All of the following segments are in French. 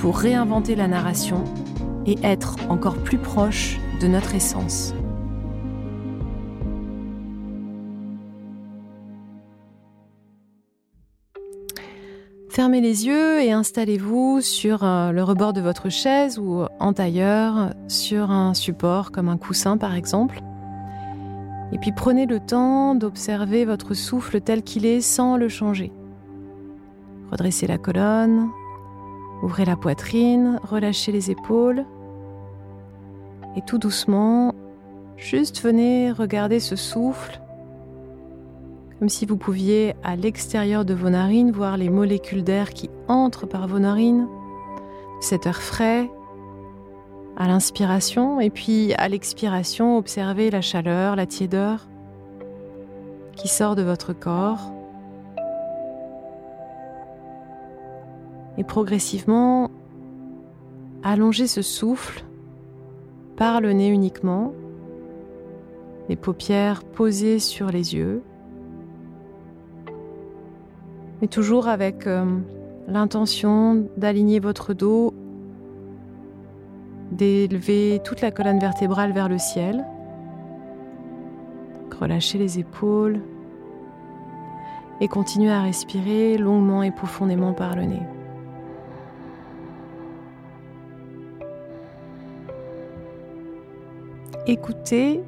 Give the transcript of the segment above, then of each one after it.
pour réinventer la narration et être encore plus proche de notre essence. Fermez les yeux et installez-vous sur euh, le rebord de votre chaise ou en tailleur, sur un support comme un coussin par exemple. Et puis prenez le temps d'observer votre souffle tel qu'il est sans le changer. Redressez la colonne, ouvrez la poitrine, relâchez les épaules. Et tout doucement, juste venez regarder ce souffle comme si vous pouviez à l'extérieur de vos narines voir les molécules d'air qui entrent par vos narines, cet air frais à l'inspiration et puis à l'expiration, observez la chaleur, la tiédeur qui sort de votre corps. Et progressivement, allongez ce souffle par le nez uniquement, les paupières posées sur les yeux mais toujours avec euh, l'intention d'aligner votre dos, d'élever toute la colonne vertébrale vers le ciel. Relâchez les épaules et continuez à respirer longuement et profondément par le nez. Écoutez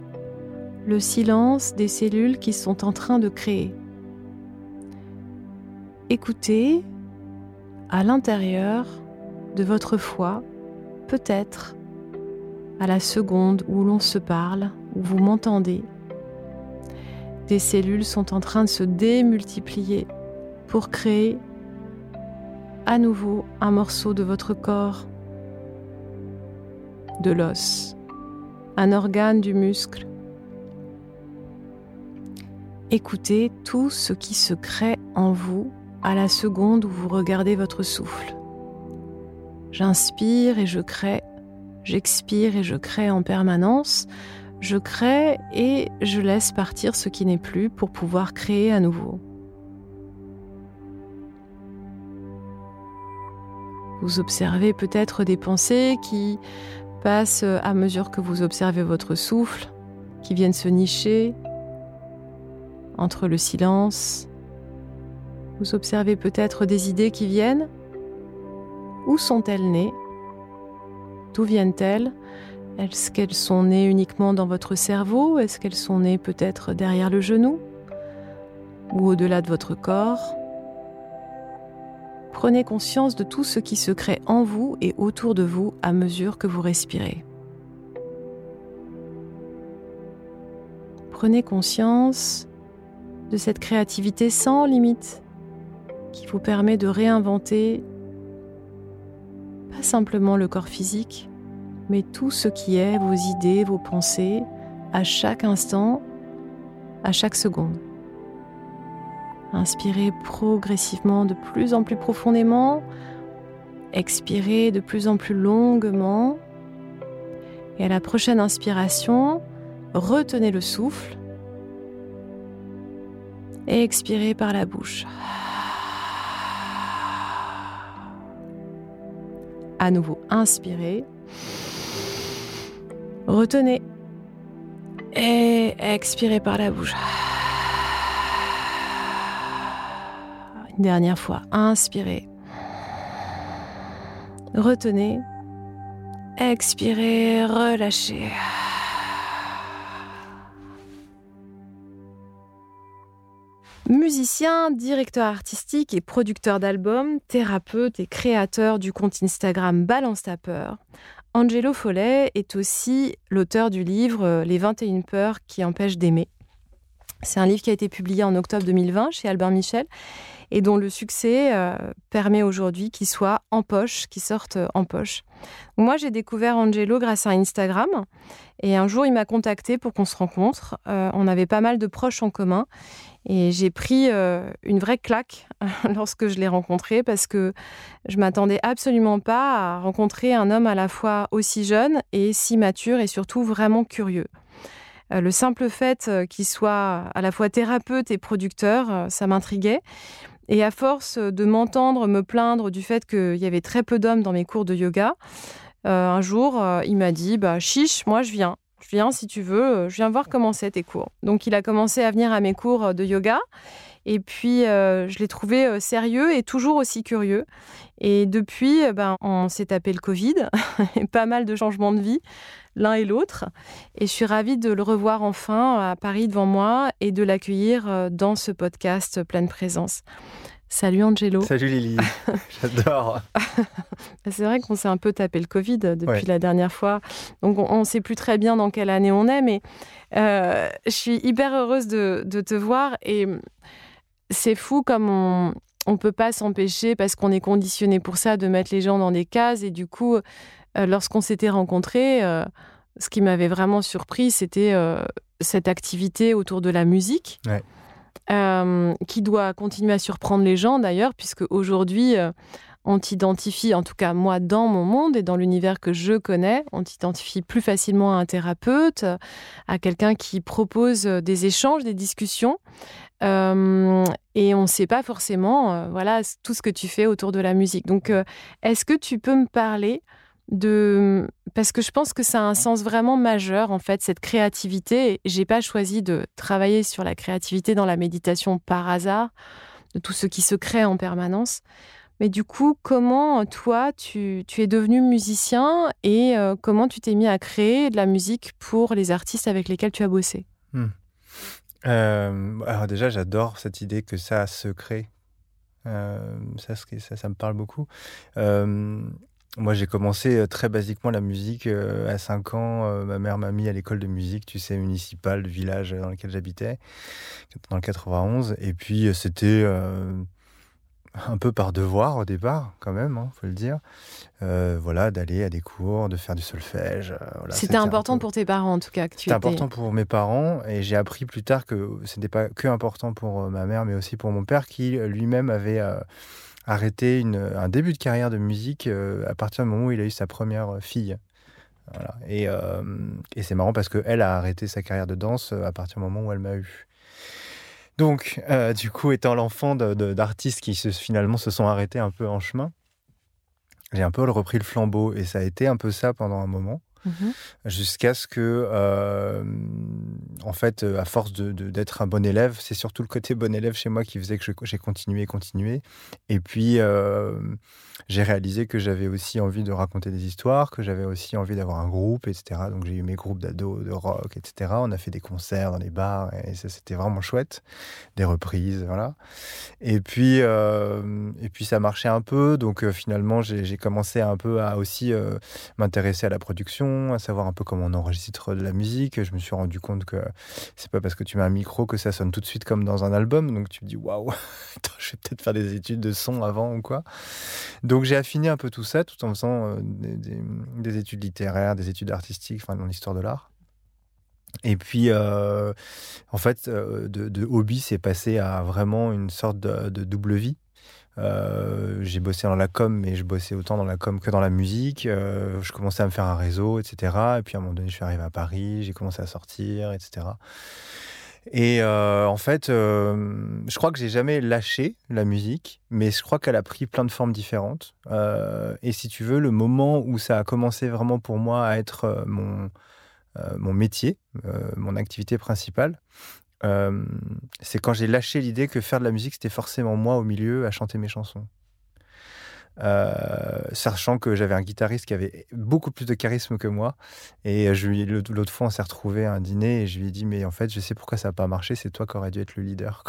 le silence des cellules qui sont en train de créer écoutez à l'intérieur de votre foi, peut-être à la seconde où l'on se parle, où vous m'entendez. Des cellules sont en train de se démultiplier pour créer à nouveau un morceau de votre corps, de l'os, un organe du muscle. Écoutez tout ce qui se crée en vous à la seconde où vous regardez votre souffle. J'inspire et je crée, j'expire et je crée en permanence, je crée et je laisse partir ce qui n'est plus pour pouvoir créer à nouveau. Vous observez peut-être des pensées qui passent à mesure que vous observez votre souffle, qui viennent se nicher entre le silence. Vous observez peut-être des idées qui viennent. Où sont-elles nées? D'où viennent-elles? Est-ce qu'elles sont nées uniquement dans votre cerveau? Est-ce qu'elles sont nées peut-être derrière le genou? Ou au-delà de votre corps? Prenez conscience de tout ce qui se crée en vous et autour de vous à mesure que vous respirez. Prenez conscience de cette créativité sans limite qui vous permet de réinventer pas simplement le corps physique, mais tout ce qui est vos idées, vos pensées, à chaque instant, à chaque seconde. Inspirez progressivement de plus en plus profondément expirez de plus en plus longuement. Et à la prochaine inspiration, retenez le souffle et expirez par la bouche. À nouveau, inspirez. Retenez. Et expirez par la bouche. Dernière fois, inspirez. Retenez. Expirez, relâchez. Musicien, directeur artistique et producteur d'albums, thérapeute et créateur du compte Instagram Balance ta peur, Angelo Follet est aussi l'auteur du livre Les 21 peurs qui empêchent d'aimer. C'est un livre qui a été publié en octobre 2020 chez Albert Michel et dont le succès euh, permet aujourd'hui qu'il soit en poche, qu'il sorte euh, en poche. Moi, j'ai découvert Angelo grâce à Instagram et un jour, il m'a contacté pour qu'on se rencontre. Euh, on avait pas mal de proches en commun et j'ai pris une vraie claque lorsque je l'ai rencontré parce que je m'attendais absolument pas à rencontrer un homme à la fois aussi jeune et si mature et surtout vraiment curieux. Le simple fait qu'il soit à la fois thérapeute et producteur, ça m'intriguait. Et à force de m'entendre me plaindre du fait qu'il y avait très peu d'hommes dans mes cours de yoga, euh, un jour, euh, il m'a dit bah, Chiche, moi je viens. Je viens si tu veux, euh, je viens voir comment c'est tes cours. Donc il a commencé à venir à mes cours de yoga. Et puis, je l'ai trouvé sérieux et toujours aussi curieux. Et depuis, ben, on s'est tapé le Covid, pas mal de changements de vie l'un et l'autre. Et je suis ravie de le revoir enfin à Paris devant moi et de l'accueillir euh, dans ce podcast Pleine Présence. Salut Angelo. Salut Lily, j'adore. c'est vrai qu'on s'est un peu tapé le Covid depuis la dernière fois, donc on ne sait plus très bien dans quelle année on est, mais euh, je suis hyper heureuse de, de te voir et c'est fou comme on ne peut pas s'empêcher, parce qu'on est conditionné pour ça, de mettre les gens dans des cases et du coup, euh, lorsqu'on s'était rencontrés, euh, ce qui m'avait vraiment surpris, c'était euh, cette activité autour de la musique, qui doit continuer à surprendre les gens d'ailleurs, puisque aujourd'hui, on t'identifie, en tout cas moi dans mon monde et dans l'univers que je connais, on t'identifie plus facilement à un thérapeute, à quelqu'un qui propose des échanges, des discussions. Et on ne sait pas forcément voilà, tout ce que tu fais autour de la musique. Donc, est-ce que tu peux me parler de parce que je pense que ça a un sens vraiment majeur en fait cette créativité. J'ai pas choisi de travailler sur la créativité dans la méditation par hasard, de tout ce qui se crée en permanence. Mais du coup, comment toi tu, es devenu musicien et euh, comment tu t'es mis à créer de la musique pour les artistes avec lesquels tu as bossé? Hmm. Euh, Alors déjà, j'adore cette idée que ça se crée. Euh, ça, ça, me parle beaucoup. Moi, j'ai commencé euh, très basiquement la musique euh, à 5 ans. Euh, ma mère m'a mis à l'école de musique, tu sais, municipale, du village dans lequel j'habitais, dans le 91. Et puis, c'était un peu par devoir au départ, quand même, il hein, faut le dire. voilà, d'aller à des cours, de faire du solfège. c'était important pour tes parents, en tout cas. C'était important pour mes parents. Et j'ai appris plus tard que ce n'était pas que important pour ma mère, mais aussi pour mon père, qui lui-même avait arrêté une, un début de carrière de musique euh, à partir du moment où il a eu sa première euh, fille. Voilà. Et, euh, et c'est marrant parce qu'elle a arrêté sa carrière de danse à partir du moment où elle m'a eu. Donc, du coup, étant l'enfant d'artistes qui se, finalement se sont arrêtés un peu en chemin, j'ai un peu repris le flambeau et ça a été un peu ça pendant un moment. Mhm. Jusqu'à ce que, euh, en fait, à force d'être de, un bon élève, c'est surtout le côté bon élève chez moi qui faisait que j'ai continué, continué. Et puis, euh, j'ai réalisé que j'avais aussi envie de raconter des histoires, que j'avais aussi envie d'avoir un groupe, etc. Donc, j'ai eu mes groupes d'ados, de rock, etc. On a fait des concerts dans les bars et ça, c'était vraiment chouette. Des reprises, voilà. Et puis, euh, et puis ça marchait un peu. Donc, finalement, j'ai commencé un peu à aussi m'intéresser à la production à savoir un peu comment on enregistre de la musique. Je me suis rendu compte que c'est pas parce que tu mets un micro que ça sonne tout de suite comme dans un album. Donc tu me dis waouh, je vais peut-être faire des études de son avant ou quoi. J'ai affiné un peu tout ça tout en faisant euh, des, études littéraires, des études artistiques, enfin dans l'histoire de l'art. Et puis, euh, en fait, euh, de, hobby, c'est passé à vraiment une sorte de double vie j'ai bossé dans la com, mais je bossais autant dans la com que dans la musique. je commençais à me faire un réseau, etc. Et puis à un moment donné, je suis arrivé à Paris, j'ai commencé à sortir, etc. Et en fait, je crois que j'ai jamais lâché la musique, mais je crois qu'elle a pris plein de formes différentes. et si tu veux, le moment où ça a commencé vraiment pour moi à être mon, mon métier, mon activité principale, c'est quand j'ai lâché l'idée que faire de la musique, c'était forcément moi au milieu à chanter mes chansons. Euh, sachant que j'avais un guitariste qui avait beaucoup plus de charisme que moi. Et je lui, l'autre fois, on s'est retrouvé à un dîner et je lui ai dit, mais en fait, je sais pourquoi ça n'a pas marché, c'est toi qui aurais dû être le leader.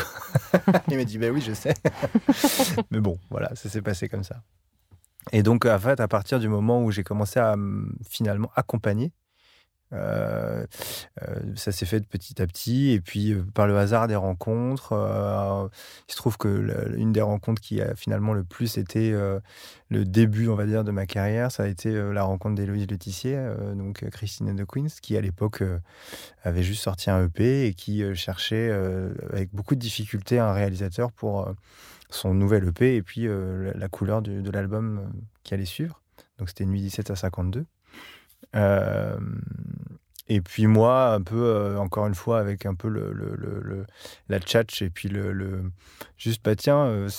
Il m'a dit, ben oui, je sais. mais bon, voilà, ça s'est passé comme ça. Et donc, en fait, à partir du moment où j'ai commencé à finalement accompagner, euh, euh, ça s'est fait de petit à petit. Et puis, euh, par le hasard des rencontres, il se trouve que une des rencontres qui a finalement le plus été le début, on va dire, de ma carrière, ça a été la rencontre d'Héloïse Letissier, donc Christine the Queens, qui à l'époque avait juste sorti un EP et qui cherchait avec beaucoup de difficultés un réalisateur pour son nouvel EP et puis la couleur de l'album qui allait suivre. Donc c'était Nuit 17 à 52. Euh, et puis moi, un peu, euh, encore une fois, avec un peu le, le, le, la tchatch et puis le, juste, bah tiens, euh,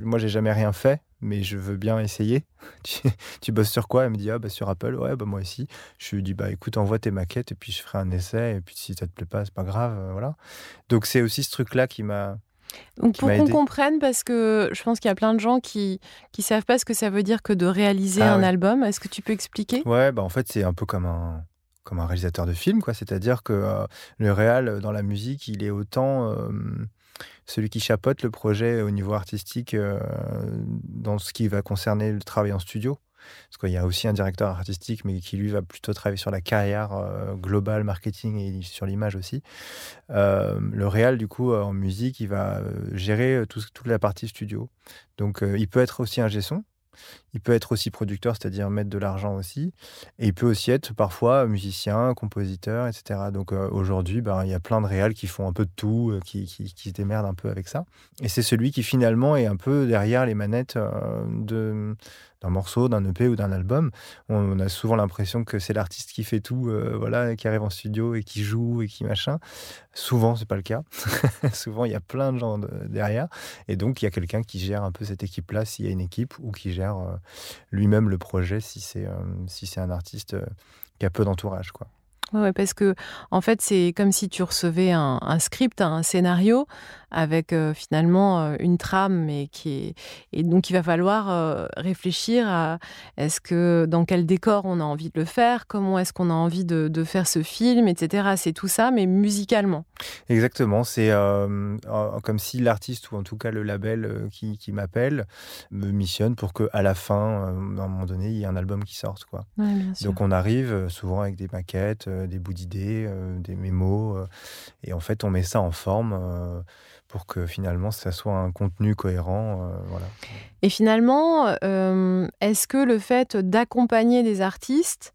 moi j'ai jamais rien fait, mais je veux bien essayer. tu, bosses sur quoi? Elle me dit, ah bah sur Apple, ouais, bah moi aussi. Je lui dis, bah écoute, envoie tes maquettes et puis je ferai un essai, et puis si ça te plaît pas, c'est pas grave, voilà. Donc c'est aussi ce truc-là qui m'a donc pour qu'on comprenne, parce que je pense qu'il y a plein de gens qui ne savent pas ce que ça veut dire que de réaliser ah un album. Est-ce que tu peux expliquer? Ouais, bah en fait c'est un peu comme un comme un réalisateur de film, quoi. C'est-à-dire que euh, le réal euh, dans la musique, il est autant euh, celui qui chapeaute le projet au niveau artistique dans ce qui va concerner le travail en studio. Parce qu'il y a aussi un directeur artistique, mais qui lui va plutôt travailler sur la carrière euh, globale, marketing et sur l'image aussi. Euh, le réal, du coup, euh, en musique, il va gérer toute la partie studio. Donc, il peut être aussi un gesson, il peut être aussi producteur, c'est-à-dire mettre de l'argent aussi. Et il peut aussi être parfois musicien, compositeur, etc. Donc aujourd'hui, ben, il y a plein de réals qui font un peu de tout, qui, qui, se démerdent un peu avec ça. Et c'est celui qui finalement est un peu derrière les manettes de d'un morceau, d'un EP ou d'un album. On, a souvent l'impression que c'est l'artiste qui fait tout, voilà, qui arrive en studio et qui joue et qui machin. Souvent, c'est pas le cas. souvent, il y a plein de gens derrière. Et donc, il y a quelqu'un qui gère un peu cette équipe-là, s'il y a une équipe, ou qui gère lui-même le projet si c'est euh, un artiste euh, qui a peu d'entourage quoi. Ouais, parce que en fait, c'est comme si tu recevais un, un script, un scénario, avec euh, finalement euh, une trame et qui est et donc il va falloir euh, réfléchir à est-ce que dans quel décor on a envie de le faire, comment est-ce qu'on a envie de, de, faire ce film, etc. C'est tout ça, mais musicalement. Exactement, c'est comme si l'artiste ou en tout cas le label qui, qui m'appelle me missionne pour que à la fin, à un moment donné, il y ait un album qui sorte quoi. donc on arrive souvent avec des maquettes, des bouts d'idées, des mémos, et en fait on met ça en forme pour que finalement ça soit un contenu cohérent. Euh, voilà. Et finalement, euh, est-ce que le fait d'accompagner des artistes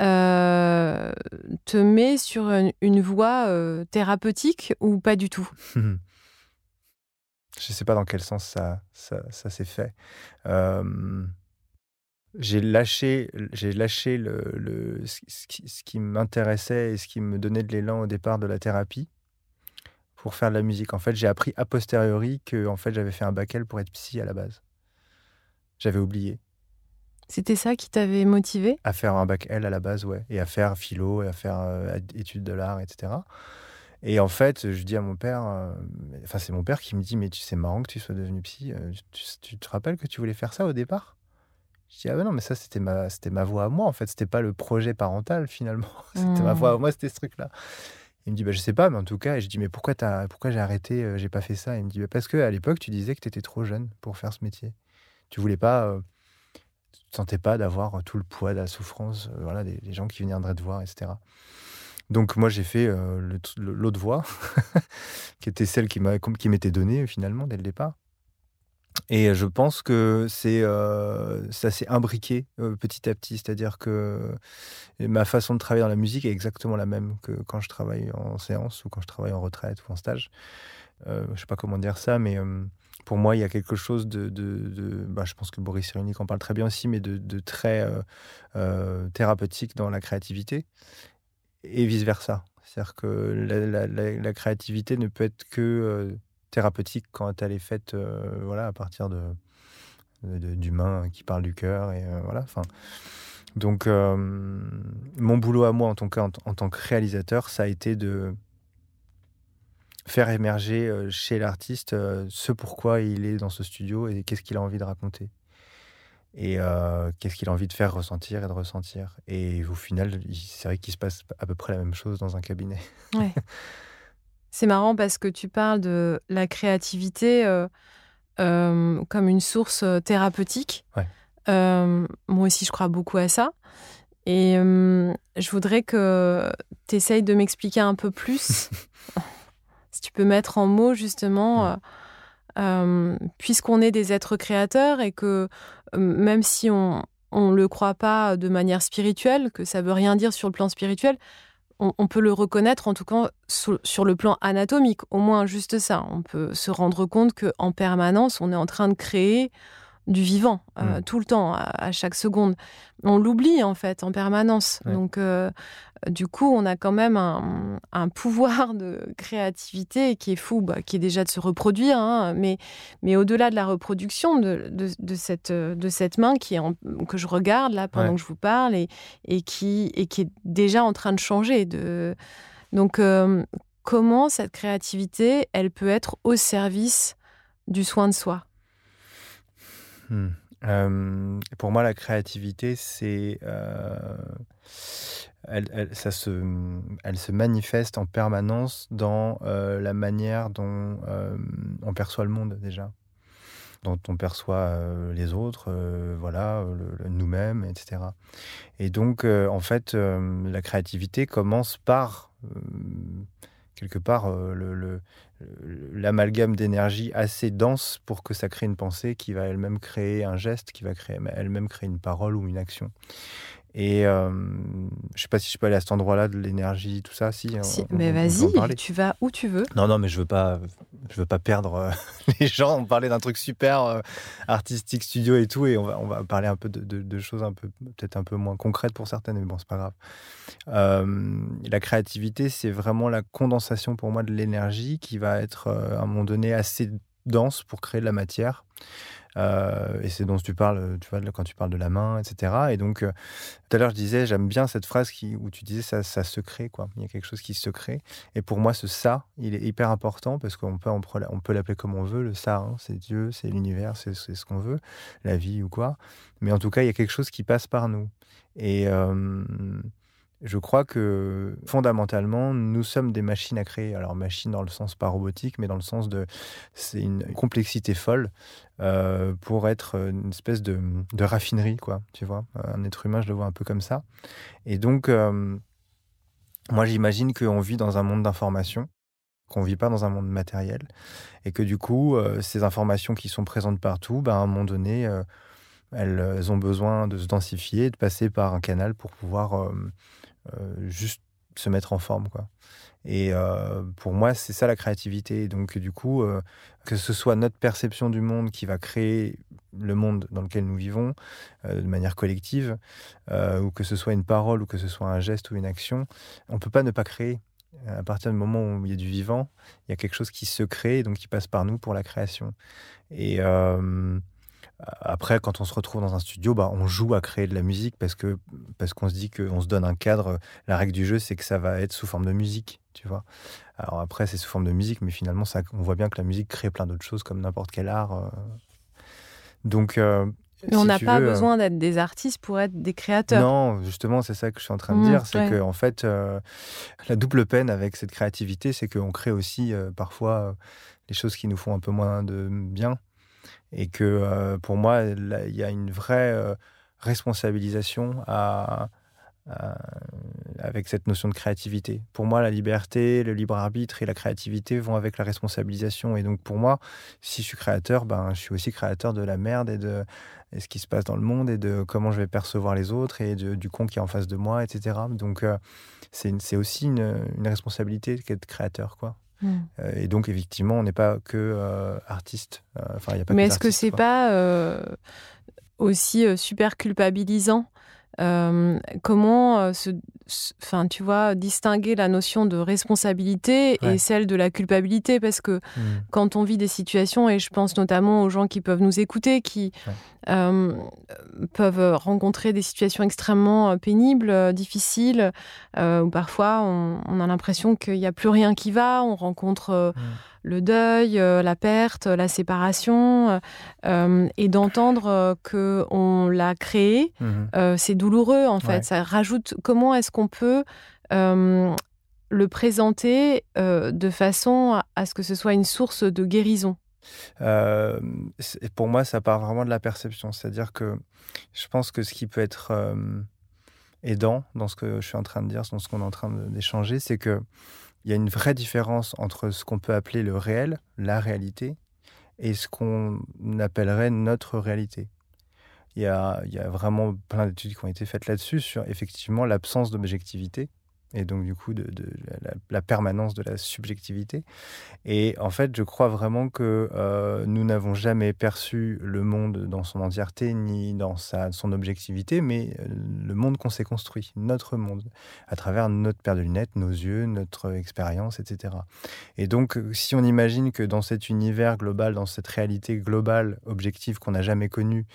euh, te met sur une, voie thérapeutique ou pas du tout? Je ne sais pas dans quel sens ça, ça, s'est fait. J'ai lâché, j'ai lâché le, le, ce qui, qui m'intéressait et ce qui me donnait de l'élan au départ de la thérapie pour faire de la musique. En fait, j'ai appris a posteriori que en fait, j'avais fait un bac L pour être psy à la base. J'avais oublié. C'était ça qui t'avait motivé? À faire un bac L à la base, ouais. Et à faire philo, et à faire euh, études de l'art, etc. Et en fait, je dis à mon père, euh, enfin, c'est mon père qui me dit Mais tu sais, marrant que tu sois devenu psy. Euh, tu, te rappelles que tu voulais faire ça au départ? Je dis Ah ben non, mais ça, c'était ma, c'était ma voix à moi, en fait. C'était pas le projet parental, finalement. c'était ma mmh. voix à moi, c'était ce truc-là. Il me dit, bah, je sais pas, mais en tout cas, et je dis, mais pourquoi, as, pourquoi j'ai arrêté, euh, j'ai pas fait ça? Il me dit, bah, parce qu'à l'époque, tu disais que tu étais trop jeune pour faire ce métier. Tu voulais pas, euh, tu te sentais pas d'avoir euh, tout le poids de la souffrance, voilà, des, gens qui viendraient te voir, etc. Donc moi, j'ai fait l'autre voie, qui était celle qui m'était donnée finalement dès le départ. Et je pense que c'est ça s'est imbriqué petit à petit, c'est-à-dire que ma façon de travailler dans la musique est exactement la même que quand je travaille en séance ou quand je travaille en retraite ou en stage. je sais pas comment dire ça, mais pour moi, il y a quelque chose de. bah, je pense que Boris Cyrulnik en parle très bien aussi, mais de, très euh, euh, thérapeutique dans la créativité et vice-versa. C'est-à-dire que la, créativité ne peut être que euh, thérapeutique quand elle est faite voilà, à partir de, d'humains qui parlent du cœur. Et voilà. Enfin, donc, mon boulot à moi, en, cas, en tant que réalisateur, ça a été de faire émerger euh, chez l'artiste euh, ce pourquoi il est dans ce studio et qu'est-ce qu'il a envie de raconter. Et euh, qu'est-ce qu'il a envie de faire ressentir et de ressentir. Et au final, c'est vrai qu'il se passe à peu près la même chose dans un cabinet. Ouais. C'est marrant parce que tu parles de la créativité comme une source thérapeutique. Ouais. moi aussi, je crois beaucoup à ça. Et je voudrais que tu essayes de m'expliquer un peu plus si tu peux mettre en mots justement, euh, euh, puisqu'on est des êtres créateurs et que euh, même si on ne le croit pas de manière spirituelle, que ça veut rien dire sur le plan spirituel, on, peut le reconnaître en tout cas sur, le plan anatomique, au moins juste ça. On peut se rendre compte qu'en permanence, on est en train de créer du vivant mm. tout le temps, à, chaque seconde. On l'oublie en fait en permanence. Donc du coup, on a quand même un, pouvoir de créativité qui est fou, bah, qui est déjà de se reproduire, hein, mais, mais au-delà de la reproduction de, de, cette, de cette main qui est que je regarde là pendant que je vous parle et, et, qui, et qui est déjà en train de changer. De... Donc, euh, comment cette créativité, elle peut être au service du soin de soi? Hmm. euh, Pour moi, la créativité, c'est... Euh, elle, ça se, elle se manifeste en permanence dans euh, la manière dont on perçoit le monde déjà, dont on perçoit les autres, voilà, nous-mêmes, etc. Et donc, en fait, la créativité commence par quelque part le, l'amalgame d'énergie assez dense pour que ça crée une pensée qui va elle-même créer un geste, qui va créer elle-même créer une parole ou une action. Et euh, je sais pas si je peux aller à cet endroit-là de l'énergie, tout ça. Si, mais vas-y, tu vas où tu veux. Non, non, mais je veux pas, je veux pas perdre euh, les gens. On parlait d'un truc super euh, artistique, studio et tout, et on va, on va parler un peu de, de, choses un peu, peut-être un peu moins concrètes pour certaines, mais bon, c'est pas grave. la créativité, c'est vraiment la condensation pour moi de l'énergie qui va être à un moment donné assez dense pour créer de la matière. Euh, et c'est dont tu parles, tu vois, quand tu parles de la main, etc. Et donc, euh, tout à l'heure, je disais, j'aime bien cette phrase qui, où tu disais ça, ça se crée, quoi. Il y a quelque chose qui se crée. Et pour moi, ce ça, il est hyper important parce qu'on peut, on peut l'appeler comme on veut. Le ça, hein, c'est Dieu, c'est l'univers, c'est ce qu'on veut, la vie ou quoi. Mais en tout cas, il y a quelque chose qui passe par nous. Et euh, je crois que fondamentalement, nous sommes des machines à créer. Alors, machine dans le sens pas robotique, mais dans le sens de. C'est une complexité folle euh, pour être une espèce de, raffinerie, quoi. Tu vois Un être humain, je le vois un peu comme ça. Et donc, euh, moi, j'imagine qu'on vit dans un monde d'information qu'on ne vit pas dans un monde matériel et que du coup, euh, ces informations qui sont présentes partout, ben, à un moment donné, elles ont besoin de se densifier, de passer par un canal pour pouvoir euh, juste se mettre en forme, quoi. Et euh, pour moi, c'est ça la créativité. Donc, du coup, euh, que ce soit notre perception du monde qui va créer le monde dans lequel nous vivons de manière collective, ou que ce soit une parole, ou que ce soit un geste ou une action, on peut pas ne pas créer. À partir du moment où il y a du vivant, il y a quelque chose qui se crée, donc qui passe par nous pour la création. Et après, quand on se retrouve dans un studio, bah, on joue à créer de la musique parce que parce qu'on se dit qu'on se donne un cadre. La règle du jeu, c'est que ça va être sous forme de musique, tu vois. Alors après, c'est sous forme de musique, mais finalement, ça, on voit bien que la musique crée plein d'autres choses comme n'importe quel art. Euh. Donc, euh, on n'a pas euh, besoin d'être des artistes pour être des créateurs. Non, justement, c'est ça que je suis en train de mmh, dire. C'est que, en fait, la double peine avec cette créativité, c'est qu'on crée aussi parfois des choses qui nous font un peu moins de bien. Et que euh, pour moi, il y a une vraie euh, responsabilisation avec cette notion de créativité. Pour moi, la liberté, le libre arbitre et la créativité vont avec la responsabilisation. Et donc, pour moi, si je suis créateur, ben, je suis aussi créateur de la merde et de ce qui se passe dans le monde et de comment je vais percevoir les autres et du con qui est en face de moi, etc. Donc, euh, c'est aussi une, une responsabilité qu'être créateur, quoi. Mm. Euh, et donc, effectivement, on n'est pas que euh, artiste. Euh, Enfin, il y a pas Mais est-ce que c'est pas aussi super culpabilisant Euh, Comment, euh, se, enfin, tu vois, distinguer la notion de responsabilité Ouais. et celle de la culpabilité? Parce que Mm. quand on vit des situations, et je pense notamment aux gens qui peuvent nous écouter, qui Ouais. euh, peuvent rencontrer des situations extrêmement pénibles, difficiles, euh, où parfois on, on a l'impression qu'il n'y a plus rien qui va, on rencontre euh, Mm. Le deuil, euh, la perte, la séparation, euh, euh, et d'entendre que on l'a créé, Mhm. euh, c'est douloureux en fait. Ouais. Ça rajoute comment est-ce qu'on peut euh, le présenter de façon à, à ce que ce soit une source de guérison? Euh, pour moi, ça part vraiment de la perception. C'est-à-dire que je pense que ce qui peut être euh, aidant dans ce que je suis en train de dire, dans ce qu'on est en train d'échanger, c'est que il y a une vraie différence entre ce qu'on peut appeler le réel, la réalité, et ce qu'on appellerait notre réalité. Il y a, vraiment plein d'études qui ont été faites là-dessus, sur effectivement l'absence d'objectivité, et donc du coup de, la, permanence de la subjectivité. Et en fait, je crois vraiment que euh, nous n'avons jamais perçu le monde dans son entièreté ni dans sa, son objectivité, mais euh, le monde qu'on s'est construit, notre monde, à travers notre paire de lunettes, nos yeux, notre expérience, etc. Et donc, si on imagine que dans cet univers global, dans cette réalité globale, objective qu'on n'a jamais connue,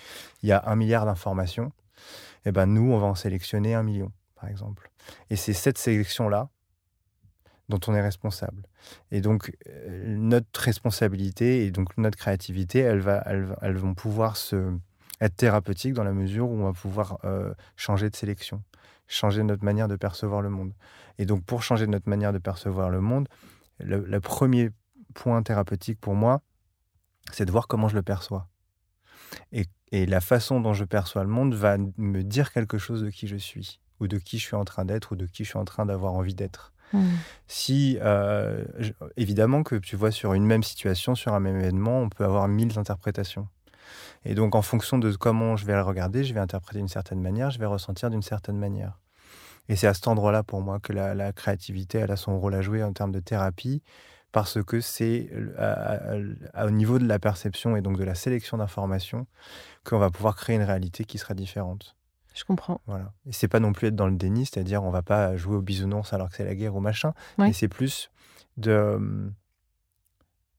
il y a un milliard d'informations, eh ben nous, on va en sélectionner un million, par exemple. Et c'est cette sélection-là dont on est responsable. Et donc, euh, notre responsabilité et donc notre créativité, elles, vont pouvoir être thérapeutiques dans la mesure où on va pouvoir euh, changer de sélection, changer notre manière de percevoir le monde. Et donc, pour changer notre manière de percevoir le monde, le, premier point thérapeutique pour moi, c'est de voir comment je le perçois. Et la façon dont je perçois le monde va me dire quelque chose de qui je suis, ou de qui je suis en train d'être, ou de qui je suis en train d'avoir envie d'être. Si, euh, je- évidemment que tu vois sur une même situation, sur un même événement, on peut avoir mille interprétations. Et donc, en fonction de comment je vais le regarder, je vais interpréter d'une certaine manière, je vais ressentir d'une certaine manière. Et c'est à cet endroit-là, pour moi, que la, la créativité, elle a son rôle à jouer en termes de thérapie, parce que c'est au niveau de la perception et donc de la sélection d'informations qu'on va pouvoir créer une réalité qui sera différente. Je comprends. Voilà. Et c'est pas non plus être dans le déni, c'est-à-dire on va pas jouer au bisounours alors que c'est la guerre ou machin, Ouais. mais c'est plus de euh,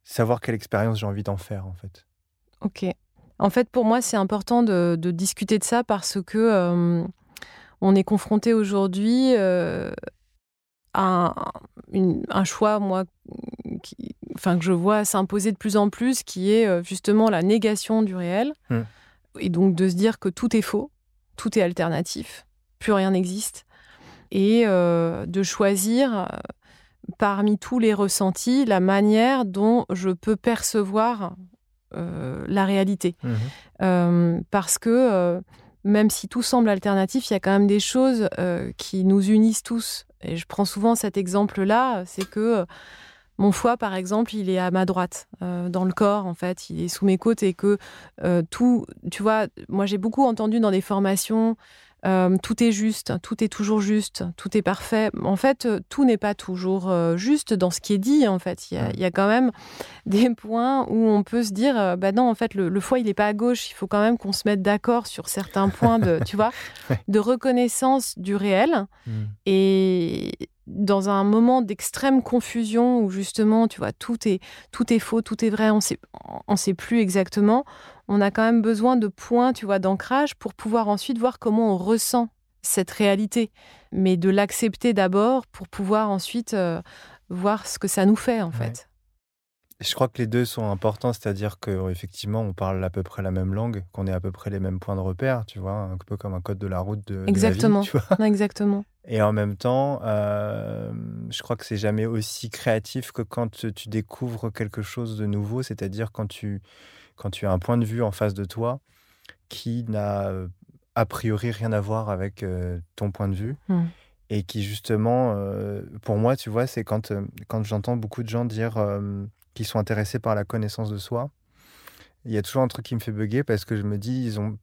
savoir quelle expérience j'ai envie d'en faire en fait. Ok. En fait, pour moi, c'est important de, de discuter de ça parce que euh, on est confronté aujourd'hui euh, à un, une- un choix, moi, qui, enfin, que je vois s'imposer de plus en plus, qui est euh, justement la négation du réel. Hmm. Et donc de se dire que tout est faux, tout est alternatif, plus rien n'existe. Et euh, de choisir euh, parmi tous les ressentis la manière dont je peux percevoir euh, la réalité. Euh, parce que même si tout semble alternatif, il y a quand même des choses qui nous unissent tous. Et je prends souvent cet exemple-là, c'est que mon foie, par exemple, il est à ma droite, euh, dans le corps, en fait, il est sous mes côtes et que euh, tout, tu vois, moi j'ai beaucoup entendu dans des formations, euh, tout est juste, tout est toujours juste, tout est parfait. En fait, euh, tout n'est pas toujours euh, juste dans ce qui est dit, en fait. Il y a, Mm. il y a quand même des points où on peut se dire, bah non, en fait, le, le foie, il n'est pas à gauche. Il faut quand même qu'on se mette d'accord sur certains points de, tu vois, Ouais. de reconnaissance du réel. Mhm. Et dans un moment d'extrême confusion où justement, tu vois, tout est, tout est faux, tout est vrai, on sait, on sait plus exactement, on a quand même besoin de points, tu vois, d'ancrage pour pouvoir ensuite voir comment on ressent cette réalité, mais de l'accepter d'abord pour pouvoir ensuite euh, voir ce que ça nous fait, en Ouais. fait. Je crois que les deux sont importants, c'est-à-dire qu'effectivement, on parle à peu près la même langue, qu'on ait à peu près les mêmes points de repère, tu vois, un peu comme un code de la route de, de la vie, Exactement. tu vois. Exactement. Et en même temps, euh, je crois que c'est jamais aussi créatif que quand tu découvres quelque chose de nouveau, c'est-à-dire quand tu, quand tu as un point de vue en face de toi qui n'a euh, a priori rien à voir avec euh, ton point de vue Mm. et qui justement, euh, pour moi, tu vois, c'est quand, quand j'entends beaucoup de gens dire qu'ils sont intéressés par la connaissance de soi, il y a toujours un truc qui me fait bugger parce que je me dis, ils ont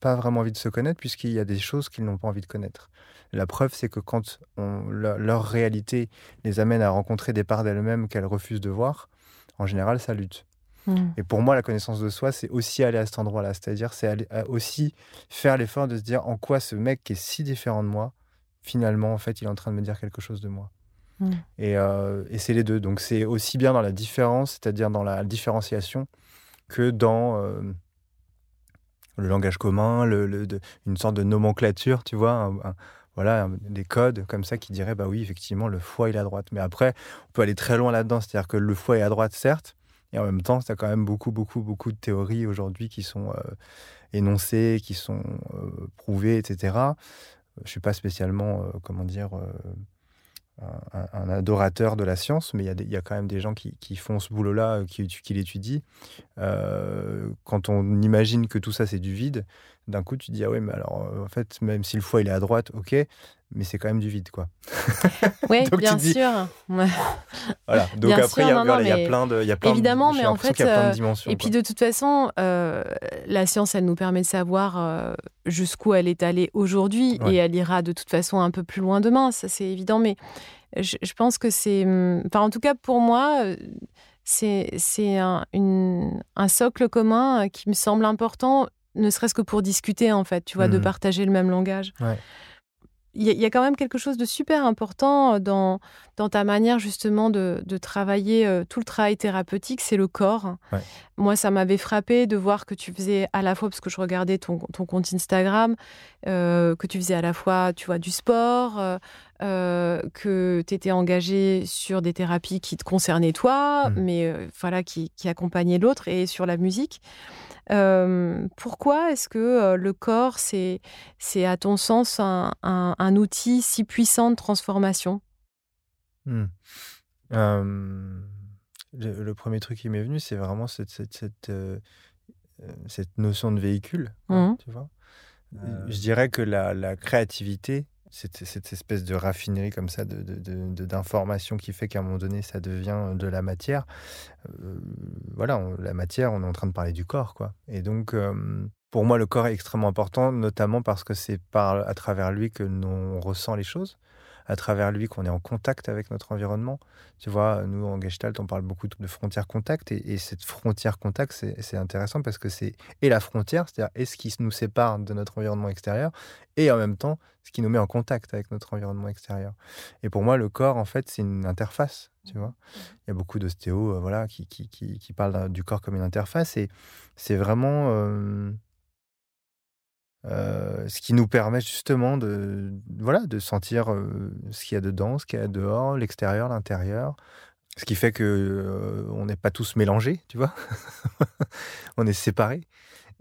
pas vraiment envie de se connaître puisqu'il y a des choses qu'ils n'ont pas envie de connaître. La preuve, c'est que quand on, leur réalité les amène à rencontrer des parts d'elles-mêmes qu'elles refusent de voir, en général, ça lutte. Mmh. Et pour moi, la connaissance de soi, c'est aussi aller à cet endroit-là. C'est-à-dire, c'est aussi faire l'effort de se dire en quoi ce mec qui est si différent de moi, finalement, en fait, il est en train de me dire quelque chose de moi. Mmh. Euh, et, c'est les deux. Donc, c'est aussi bien dans la différence, c'est-à-dire dans la différenciation, que dans euh, le langage commun, le, une sorte de nomenclature, tu vois, voilà, des codes comme ça qui diraient, bah oui, effectivement, le foie est à droite. Mais après, on peut aller très loin là-dedans, c'est-à-dire que le foie est à droite, certes, et en même temps, c'est quand même beaucoup, beaucoup, beaucoup de théories aujourd'hui qui sont euh, énoncées, qui sont euh, prouvées, etc. Je suis pas spécialement, euh, comment dire, un, adorateur de la science, mais il y, a quand même des gens qui, font ce boulot-là, qui l'étudient. quand on imagine que tout ça, c'est du vide, d'un coup, tu dis, ah ouais, mais alors, en fait, même si le foie, il est à droite, ok, mais c'est quand même du vide, quoi. Oui, bien sûr. voilà. Donc après, il y, a plein de, y a plein évidemment, de, mais en fait, euh, et puis de toute façon, euh, la science, elle nous permet de savoir euh, jusqu'où elle est allée aujourd'hui, et elle ira de toute façon un peu plus loin demain. Ça, c'est évident, mais je, pense que c'est, hum, enfin, en tout cas pour moi. C'est un, un socle commun qui me semble important, ne serait-ce que pour discuter, en fait, tu vois, de mmh. partager le même langage. Ouais il y, a quand même quelque chose de super important dans, dans ta manière justement de, de travailler tout le travail thérapeutique, c'est le corps. Moi, ça m'avait frappé de voir que tu faisais à la fois, parce que je regardais ton, ton compte Instagram, que tu faisais à la fois, tu vois, du sport, que tu étais engagé sur des thérapies qui te concernaient toi, mmh. mais voilà, qui, qui accompagnaient l'autre, et sur la musique pourquoi est-ce que le corps, c'est, c'est à ton sens un, un, outil si puissant de transformation? Mmh. le, premier truc qui m'est venu, c'est vraiment cette, cette, cette, cette notion de véhicule. Mmh. Tu vois? Je dirais que la, la créativité, cette, espèce de raffinerie comme ça d'informations de, de, qui fait qu'à un moment donné ça devient de la matière. Euh, voilà, la matière, on est en train de parler du corps, quoi. Et donc, euh, pour moi, le corps est extrêmement important, notamment parce que c'est par à travers lui que l'on ressent les choses à travers lui qu'on est en contact avec notre environnement. Tu vois, nous en Gestalt, on parle beaucoup de frontières contact et, cette frontière contact, c'est intéressant parce que c'est et la frontière, c'est-à-dire est ce qui nous sépare de notre environnement extérieur et en même temps ce qui nous met en contact avec notre environnement extérieur. Et pour moi, le corps, en fait, c'est une interface. Tu vois, il y a beaucoup d'ostéos, euh, voilà, qui, qui, qui, parlent du corps comme une interface et c'est vraiment euh, euh, ce qui nous permet justement de, voilà, de sentir euh, ce qu'il y a dedans, ce qu'il y a dehors, l'extérieur, l'intérieur. Ce qui fait que euh, on n'est pas tous mélangés, tu vois. on est séparés.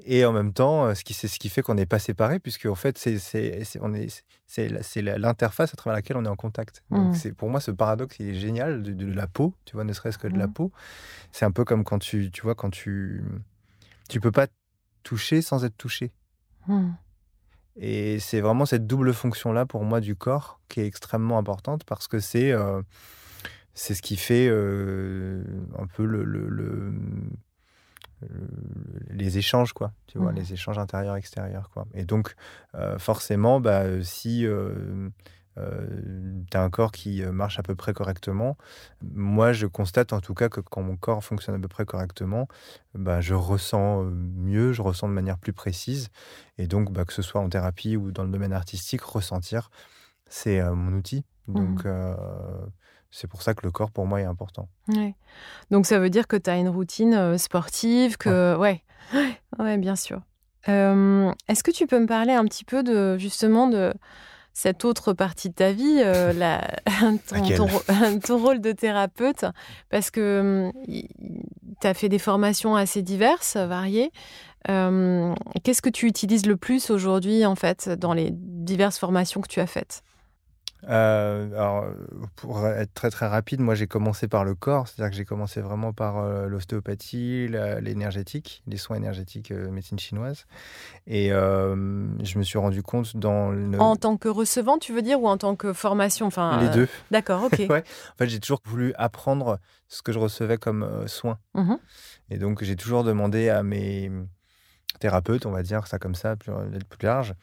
Et en même temps, ce qui, c'est ce qui fait qu'on n'est pas séparés, puisque en fait, c'est, c'est, c'est, l'interface à travers laquelle on est en contact. Donc, mmh. c'est, pour moi, ce paradoxe, il est génial de, la peau, tu vois, ne serait-ce que de la mmh. peau. C'est un peu comme quand tu, tu vois, quand tu, tu peux pas toucher sans être touché. Mmh. Et c'est vraiment cette double fonction-là pour moi du corps qui est extrêmement importante parce que c'est euh, c'est ce qui fait euh, un peu le, le, les échanges quoi tu vois mmh. les échanges intérieurs extérieurs quoi et donc euh, forcément bah, si euh, tu as un corps qui euh, marche à peu près correctement. Moi, je constate en tout cas que quand mon corps fonctionne à peu près correctement, bah, je ressens euh, mieux, je ressens de manière plus précise. Et donc, bah, que ce soit en thérapie ou dans le domaine artistique, ressentir, c'est mon outil. Donc, mmh. c'est pour ça que le corps, pour moi, est important. Donc, ça veut dire que tu as une routine sportive, que... Ouais, ouais, ouais bien sûr. Est-ce que tu peux me parler un petit peu de, justement, de cette autre partie de ta vie, euh, la, ton, rôle de thérapeute, parce que tu as fait des formations assez diverses, variées. Euh, qu'est-ce que tu utilises le plus aujourd'hui, en fait, dans les diverses formations que tu as faites? Euh, alors, pour être très très rapide, moi j'ai commencé par le corps, c'est-à-dire que j'ai commencé vraiment par euh, l'ostéopathie, l'énergétique, les soins énergétiques euh, médecine chinoise. Et je me suis rendu compte dans le... En tant que recevant, tu veux dire, ou en tant que formation enfin, Les deux. D'accord, ok. ouais. En fait, j'ai toujours voulu apprendre ce que je recevais comme soins. Mmh et donc, j'ai toujours demandé à mes thérapeutes, on va dire ça comme ça, plus, plus large,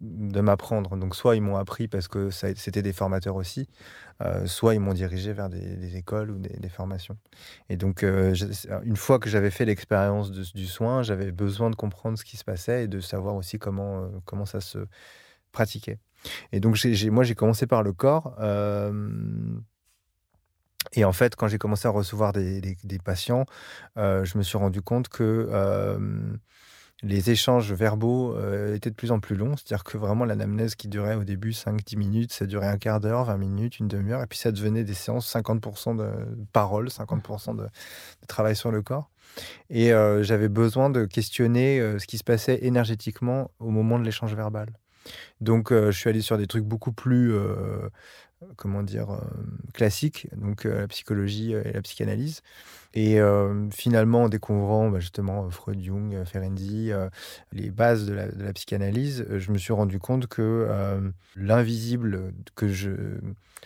de m'apprendre. Donc soit ils m'ont appris parce que c'était des formateurs aussi, euh, soit ils m'ont dirigé vers des, écoles ou des, formations. Et donc euh, une fois que j'avais fait l'expérience du soin, j'avais besoin de comprendre ce qui se passait et de savoir aussi comment, euh, comment ça se pratiquait. Et donc moi j'ai commencé par le corps. et en fait, quand j'ai commencé à recevoir des patients, je me suis rendu compte que les échanges verbaux euh, étaient de plus en plus longs. C'est-à-dire que vraiment l'anamnèse qui durait au début 5-10 minutes, ça durait un quart d'heure, 20 minutes, une demi-heure. Et puis ça devenait des séances 50% de paroles, 50% de, travail sur le corps. Et euh, j'avais besoin de questionner euh, ce qui se passait énergétiquement au moment de l'échange verbal. Donc je suis allé sur des trucs beaucoup plus comment dire, classiques, donc la psychologie et la psychanalyse. Et finalement, en découvrant bah, justement Freud, Jung, Ferenczi, les bases de la, de la, psychanalyse, je me suis rendu compte que l'invisible que je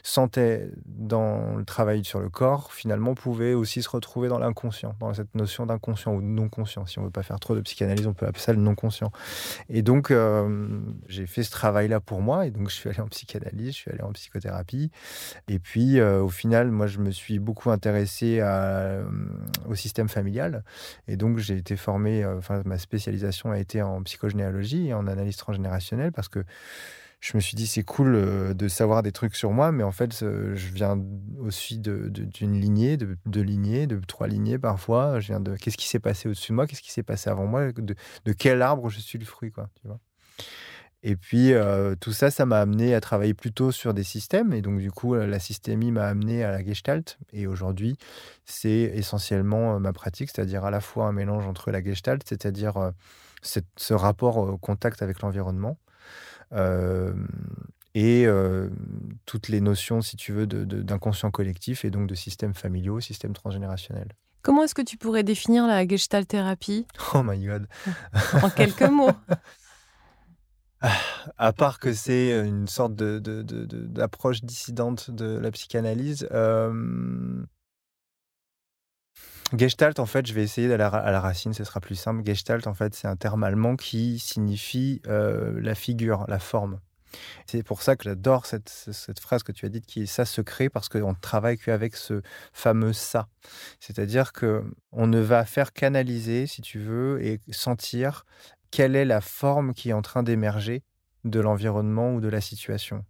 sentait dans le travail sur le corps, finalement, pouvait aussi se retrouver dans l'inconscient, dans cette notion d'inconscient ou de non-conscient. Si on ne veut pas faire trop de psychanalyse, on peut appeler ça le non-conscient. Et donc, j'ai fait ce travail-là pour moi, et donc je suis allé en psychanalyse, je suis allé en psychothérapie. Et puis, au final, moi, je me suis beaucoup intéressé à, au système familial. Et donc, j'ai été formé, enfin, ma spécialisation a été en psychogénéalogie et en analyse transgénérationnelle parce que je me suis dit, c'est cool euh, de savoir des trucs sur moi, mais en fait, je viens aussi d'une lignée, de deux lignées, de trois lignées parfois. Je viens de qu'est-ce qui s'est passé au-dessus de moi, qu'est-ce qui s'est passé avant moi, de, quel arbre je suis le fruit, quoi. Et puis, euh, tout ça, ça m'a amené à travailler plutôt sur des systèmes. Et donc, du coup, la systémie m'a amené à la gestalt. Et aujourd'hui, c'est essentiellement euh, ma pratique, c'est-à-dire à la fois un mélange entre la gestalt, c'est-à-dire ce rapport au contact avec l'environnement, et toutes les notions, si tu veux, d'inconscient collectif et donc de systèmes familiaux, systèmes transgénérationnels. Comment est-ce que tu pourrais définir la gestalt thérapie? Oh my god. En quelques mots. À part que c'est une sorte d'approche dissidente de la psychanalyse, Gestalt, en fait, je vais essayer d'aller à la racine, ce sera plus simple. Gestalt, en fait, c'est un terme allemand qui signifie euh, la figure, la forme. C'est pour ça que j'adore cette, phrase que tu as dite qui est ça secret parce qu'on travaille qu'avec ce fameux ça. C'est-à-dire que on ne va faire qu'analyser, si tu veux, et sentir quelle est la forme qui est en train d'émerger de l'environnement ou de la situation.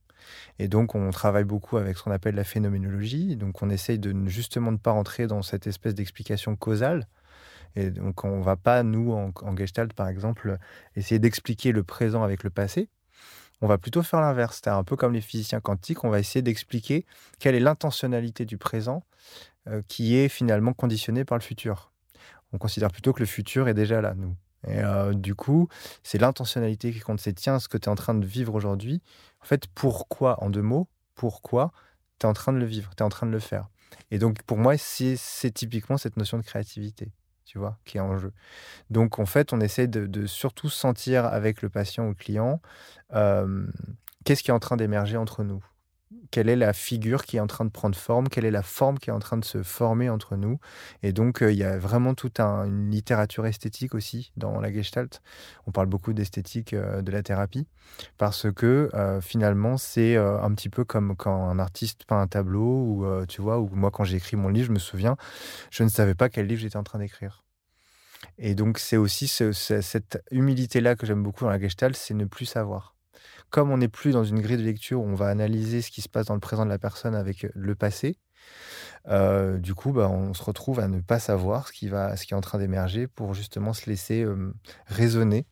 Et donc, on travaille beaucoup avec ce qu'on appelle la phénoménologie. Donc, on essaye de justement ne pas rentrer dans cette espèce d'explication causale. Et donc, on ne va pas, nous, en, Gestalt, par exemple, essayer d'expliquer le présent avec le passé. On va plutôt faire l'inverse. C'est un peu comme les physiciens quantiques. On va essayer d'expliquer quelle est l'intentionnalité du présent euh, qui est finalement conditionnée par le futur. On considère plutôt que le futur est déjà là, nous. Et euh, du coup, c'est l'intentionnalité qui compte. C'est tiens, ce que tu es en train de vivre aujourd'hui, en fait, pourquoi, en deux mots, pourquoi tu es en train de le vivre, tu es en train de le faire? Et donc, pour moi, c'est typiquement cette notion de créativité, tu vois, qui est en jeu. Donc, en fait, on essaie de, surtout sentir avec le patient ou le client euh, qu'est-ce qui est en train d'émerger entre nous? Quelle est la figure qui est en train de prendre forme, quelle est la forme qui est en train de se former entre nous. Et donc, euh, il y a vraiment toute une littérature esthétique aussi dans la gestalt. On parle beaucoup d'esthétique euh, de la thérapie parce que euh, finalement, c'est un petit peu comme quand un artiste peint un tableau ou, tu vois, ou moi, quand j'ai écrit mon livre, je me souviens, je ne savais pas quel livre j'étais en train d'écrire. Et donc, c'est aussi cette humilité-là que j'aime beaucoup dans la gestalt, c'est ne plus savoir comme on n'est plus dans une grille de lecture où on va analyser ce qui se passe dans le présent de la personne avec le passé, euh, du coup, bah, on se retrouve à ne pas savoir ce qui, va, ce qui est en train d'émerger pour justement se laisser raisonner.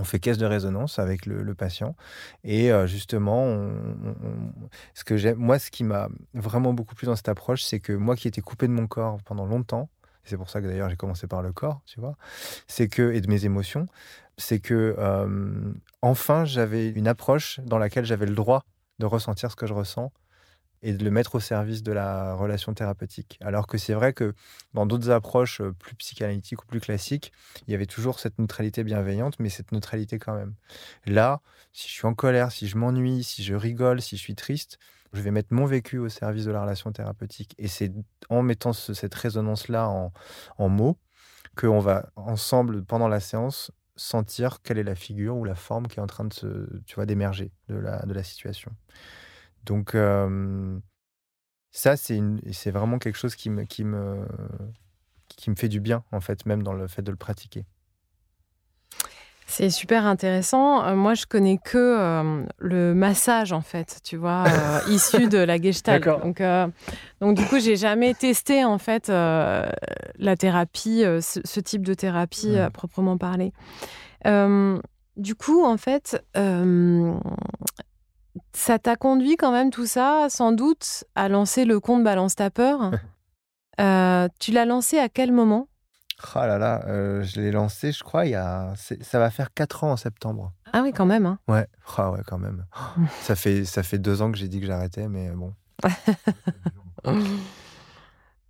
On fait caisse de résonance avec le, patient. Et justement, ce que moi, ce qui m'a vraiment beaucoup plu dans cette approche, c'est que moi qui étais coupé de mon corps pendant longtemps, c'est pour ça que d'ailleurs j'ai commencé par le corps, tu vois, c'est que, et de mes émotions, c'est que enfin j'avais une approche dans laquelle j'avais le droit de ressentir ce que je ressens et de le mettre au service de la relation thérapeutique. Alors que c'est vrai que dans d'autres approches plus psychanalytiques ou plus classiques, il y avait toujours cette neutralité bienveillante, mais cette neutralité quand même. Là, si je suis en colère, si je m'ennuie, si je rigole, si je suis triste, je vais mettre mon vécu au service de la relation thérapeutique. Et c'est en mettant cette résonance-là en, mots qu'on va ensemble, pendant la séance, sentir quelle est la figure ou la forme qui est en train de d'émerger de la, situation. Donc, ça, c'est, vraiment quelque chose qui, me, qui me fait du bien, en fait, même dans le fait de le pratiquer. C'est super intéressant. Euh, moi, je connais que euh, le massage, en fait, tu vois, euh, issu de la Gestalt. Donc, donc, du coup, j'ai jamais testé, en fait, la thérapie, ce, type de thérapie à proprement parler. du coup, en fait, ça t'a conduit quand même tout ça, sans doute, à lancer le compte Balance ta peur? tu l'as lancé à quel moment? Ah là là, euh, je l'ai lancé, je crois, il y a... ça va faire 4 ans en septembre. Ah oui, quand même. Hein. Ouais, ah ouais, quand même. ça, fait, ça fait deux ans que j'ai dit que j'arrêtais, mais bon.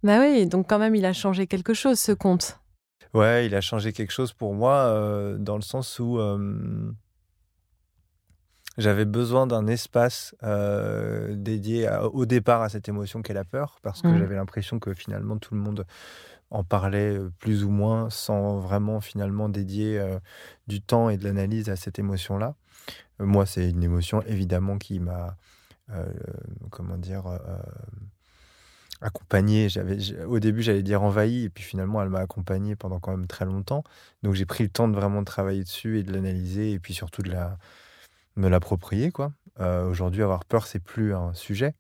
bah oui, donc quand même, il a changé quelque chose, ce compte. Ouais, il a changé quelque chose pour moi, euh, dans le sens où euh, j'avais besoin d'un espace dédié au départ à cette émotion qu'est la peur, parce que mmh. j'avais l'impression que finalement tout le monde en parlait plus ou moins sans vraiment finalement dédier du temps et de l'analyse à cette émotion-là. moi, c'est une émotion évidemment qui m'a, comment dire, accompagné. J'avais, au début, j'allais dire envahi, et puis finalement, elle m'a accompagné pendant quand même très longtemps. Donc, j'ai pris le temps de vraiment travailler dessus et de l'analyser, et puis surtout de la, me l'approprier, quoi. aujourd'hui, avoir peur, c'est plus un sujet.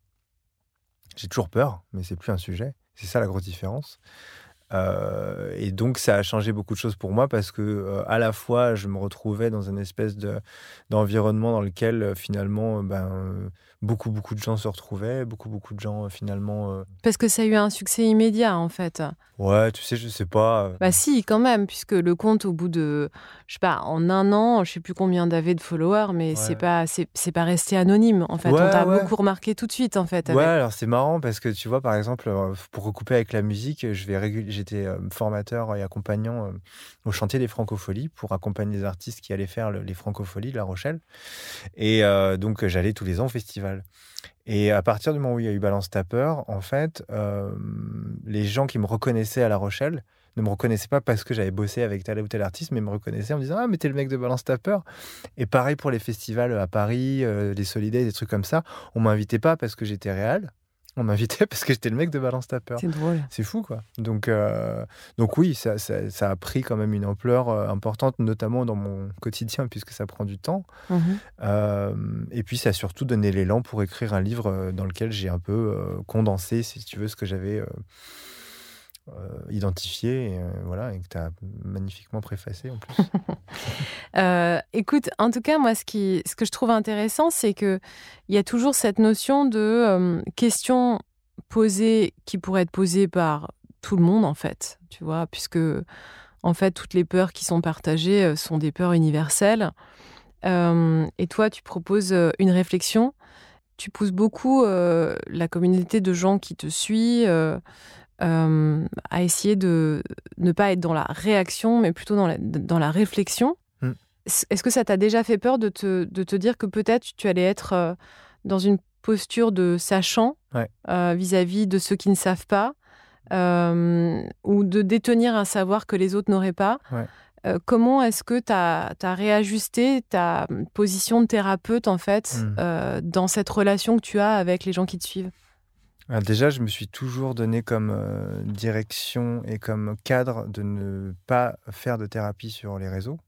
J'ai toujours peur, mais c'est plus un sujet. C'est ça la grosse différence. Euh, et donc, ça a changé beaucoup de choses pour moi parce que, euh, à la fois, je me retrouvais dans une espèce de, d'environnement dans lequel, euh, finalement, ben, beaucoup, beaucoup de gens se retrouvaient, beaucoup, beaucoup de gens, finalement. Parce que ça a eu un succès immédiat, en fait. Ouais, tu sais, je sais pas. Bah, si, quand même, puisque le compte, au bout de, je sais pas, en un an, je sais plus combien d'avait de followers, mais c'est pas, c'est, pas resté anonyme, en fait. On t'a beaucoup remarqué tout de suite, en fait. Ouais, alors c'est marrant parce que, tu vois, par exemple, pour recouper avec la musique, je vais régulièrement j'étais euh, formateur et accompagnant euh, au chantier des Francopholies pour accompagner les artistes qui allaient faire les Francopholies de La Rochelle. Et euh, donc, j'allais tous les ans au festival. Et à partir du moment où il y a eu Balance Tapeur, en fait, les gens qui me reconnaissaient à La Rochelle ne me reconnaissaient pas parce que j'avais bossé avec tel ou tel artiste, mais me reconnaissaient en me disant Ah, mais t'es le mec de Balance Tapeur. Et pareil pour les festivals à Paris, les Solidaires, des trucs comme ça. On m'invitait pas parce que j'étais réel, on m'invitait parce que j'étais le mec de Balance ta peur. C'est drôle. C'est fou, quoi. Donc, euh, donc oui, ça, ça, a pris quand même une ampleur euh, importante, notamment dans mon quotidien, puisque ça prend du temps. Mhm. Euh, et puis, ça a surtout donné l'élan pour écrire un livre dans lequel j'ai un peu condensé, si tu veux, ce que j'avais identifié et, euh, voilà, et que tu as magnifiquement préfacé en plus. Euh, écoute, en tout cas, moi, ce, qui, ce que je trouve intéressant, c'est qu'il y a toujours cette notion de questions posées qui pourraient être posées par tout le monde, en fait, tu vois, puisque, en fait, toutes les peurs qui sont partagées sont des peurs universelles. et toi, tu proposes une réflexion. Tu pousses beaucoup la communauté de gens qui te suivent euh, à essayer de ne pas être dans la réaction, mais plutôt dans la, dans la réflexion. Hmm. Est-ce que ça t'a déjà fait peur de te, de te dire que peut-être tu allais être euh, dans une posture de sachant euh, vis-à-vis de ceux qui ne savent pas, ou de détenir un savoir que les autres n'auraient pas? Comment est-ce que tu as, as, réajusté ta position de thérapeute, en fait, hmm. dans cette relation que tu as avec les gens qui te suivent? Déjà, je me suis toujours donné comme euh, direction et comme cadre de ne pas faire de thérapie sur les réseaux.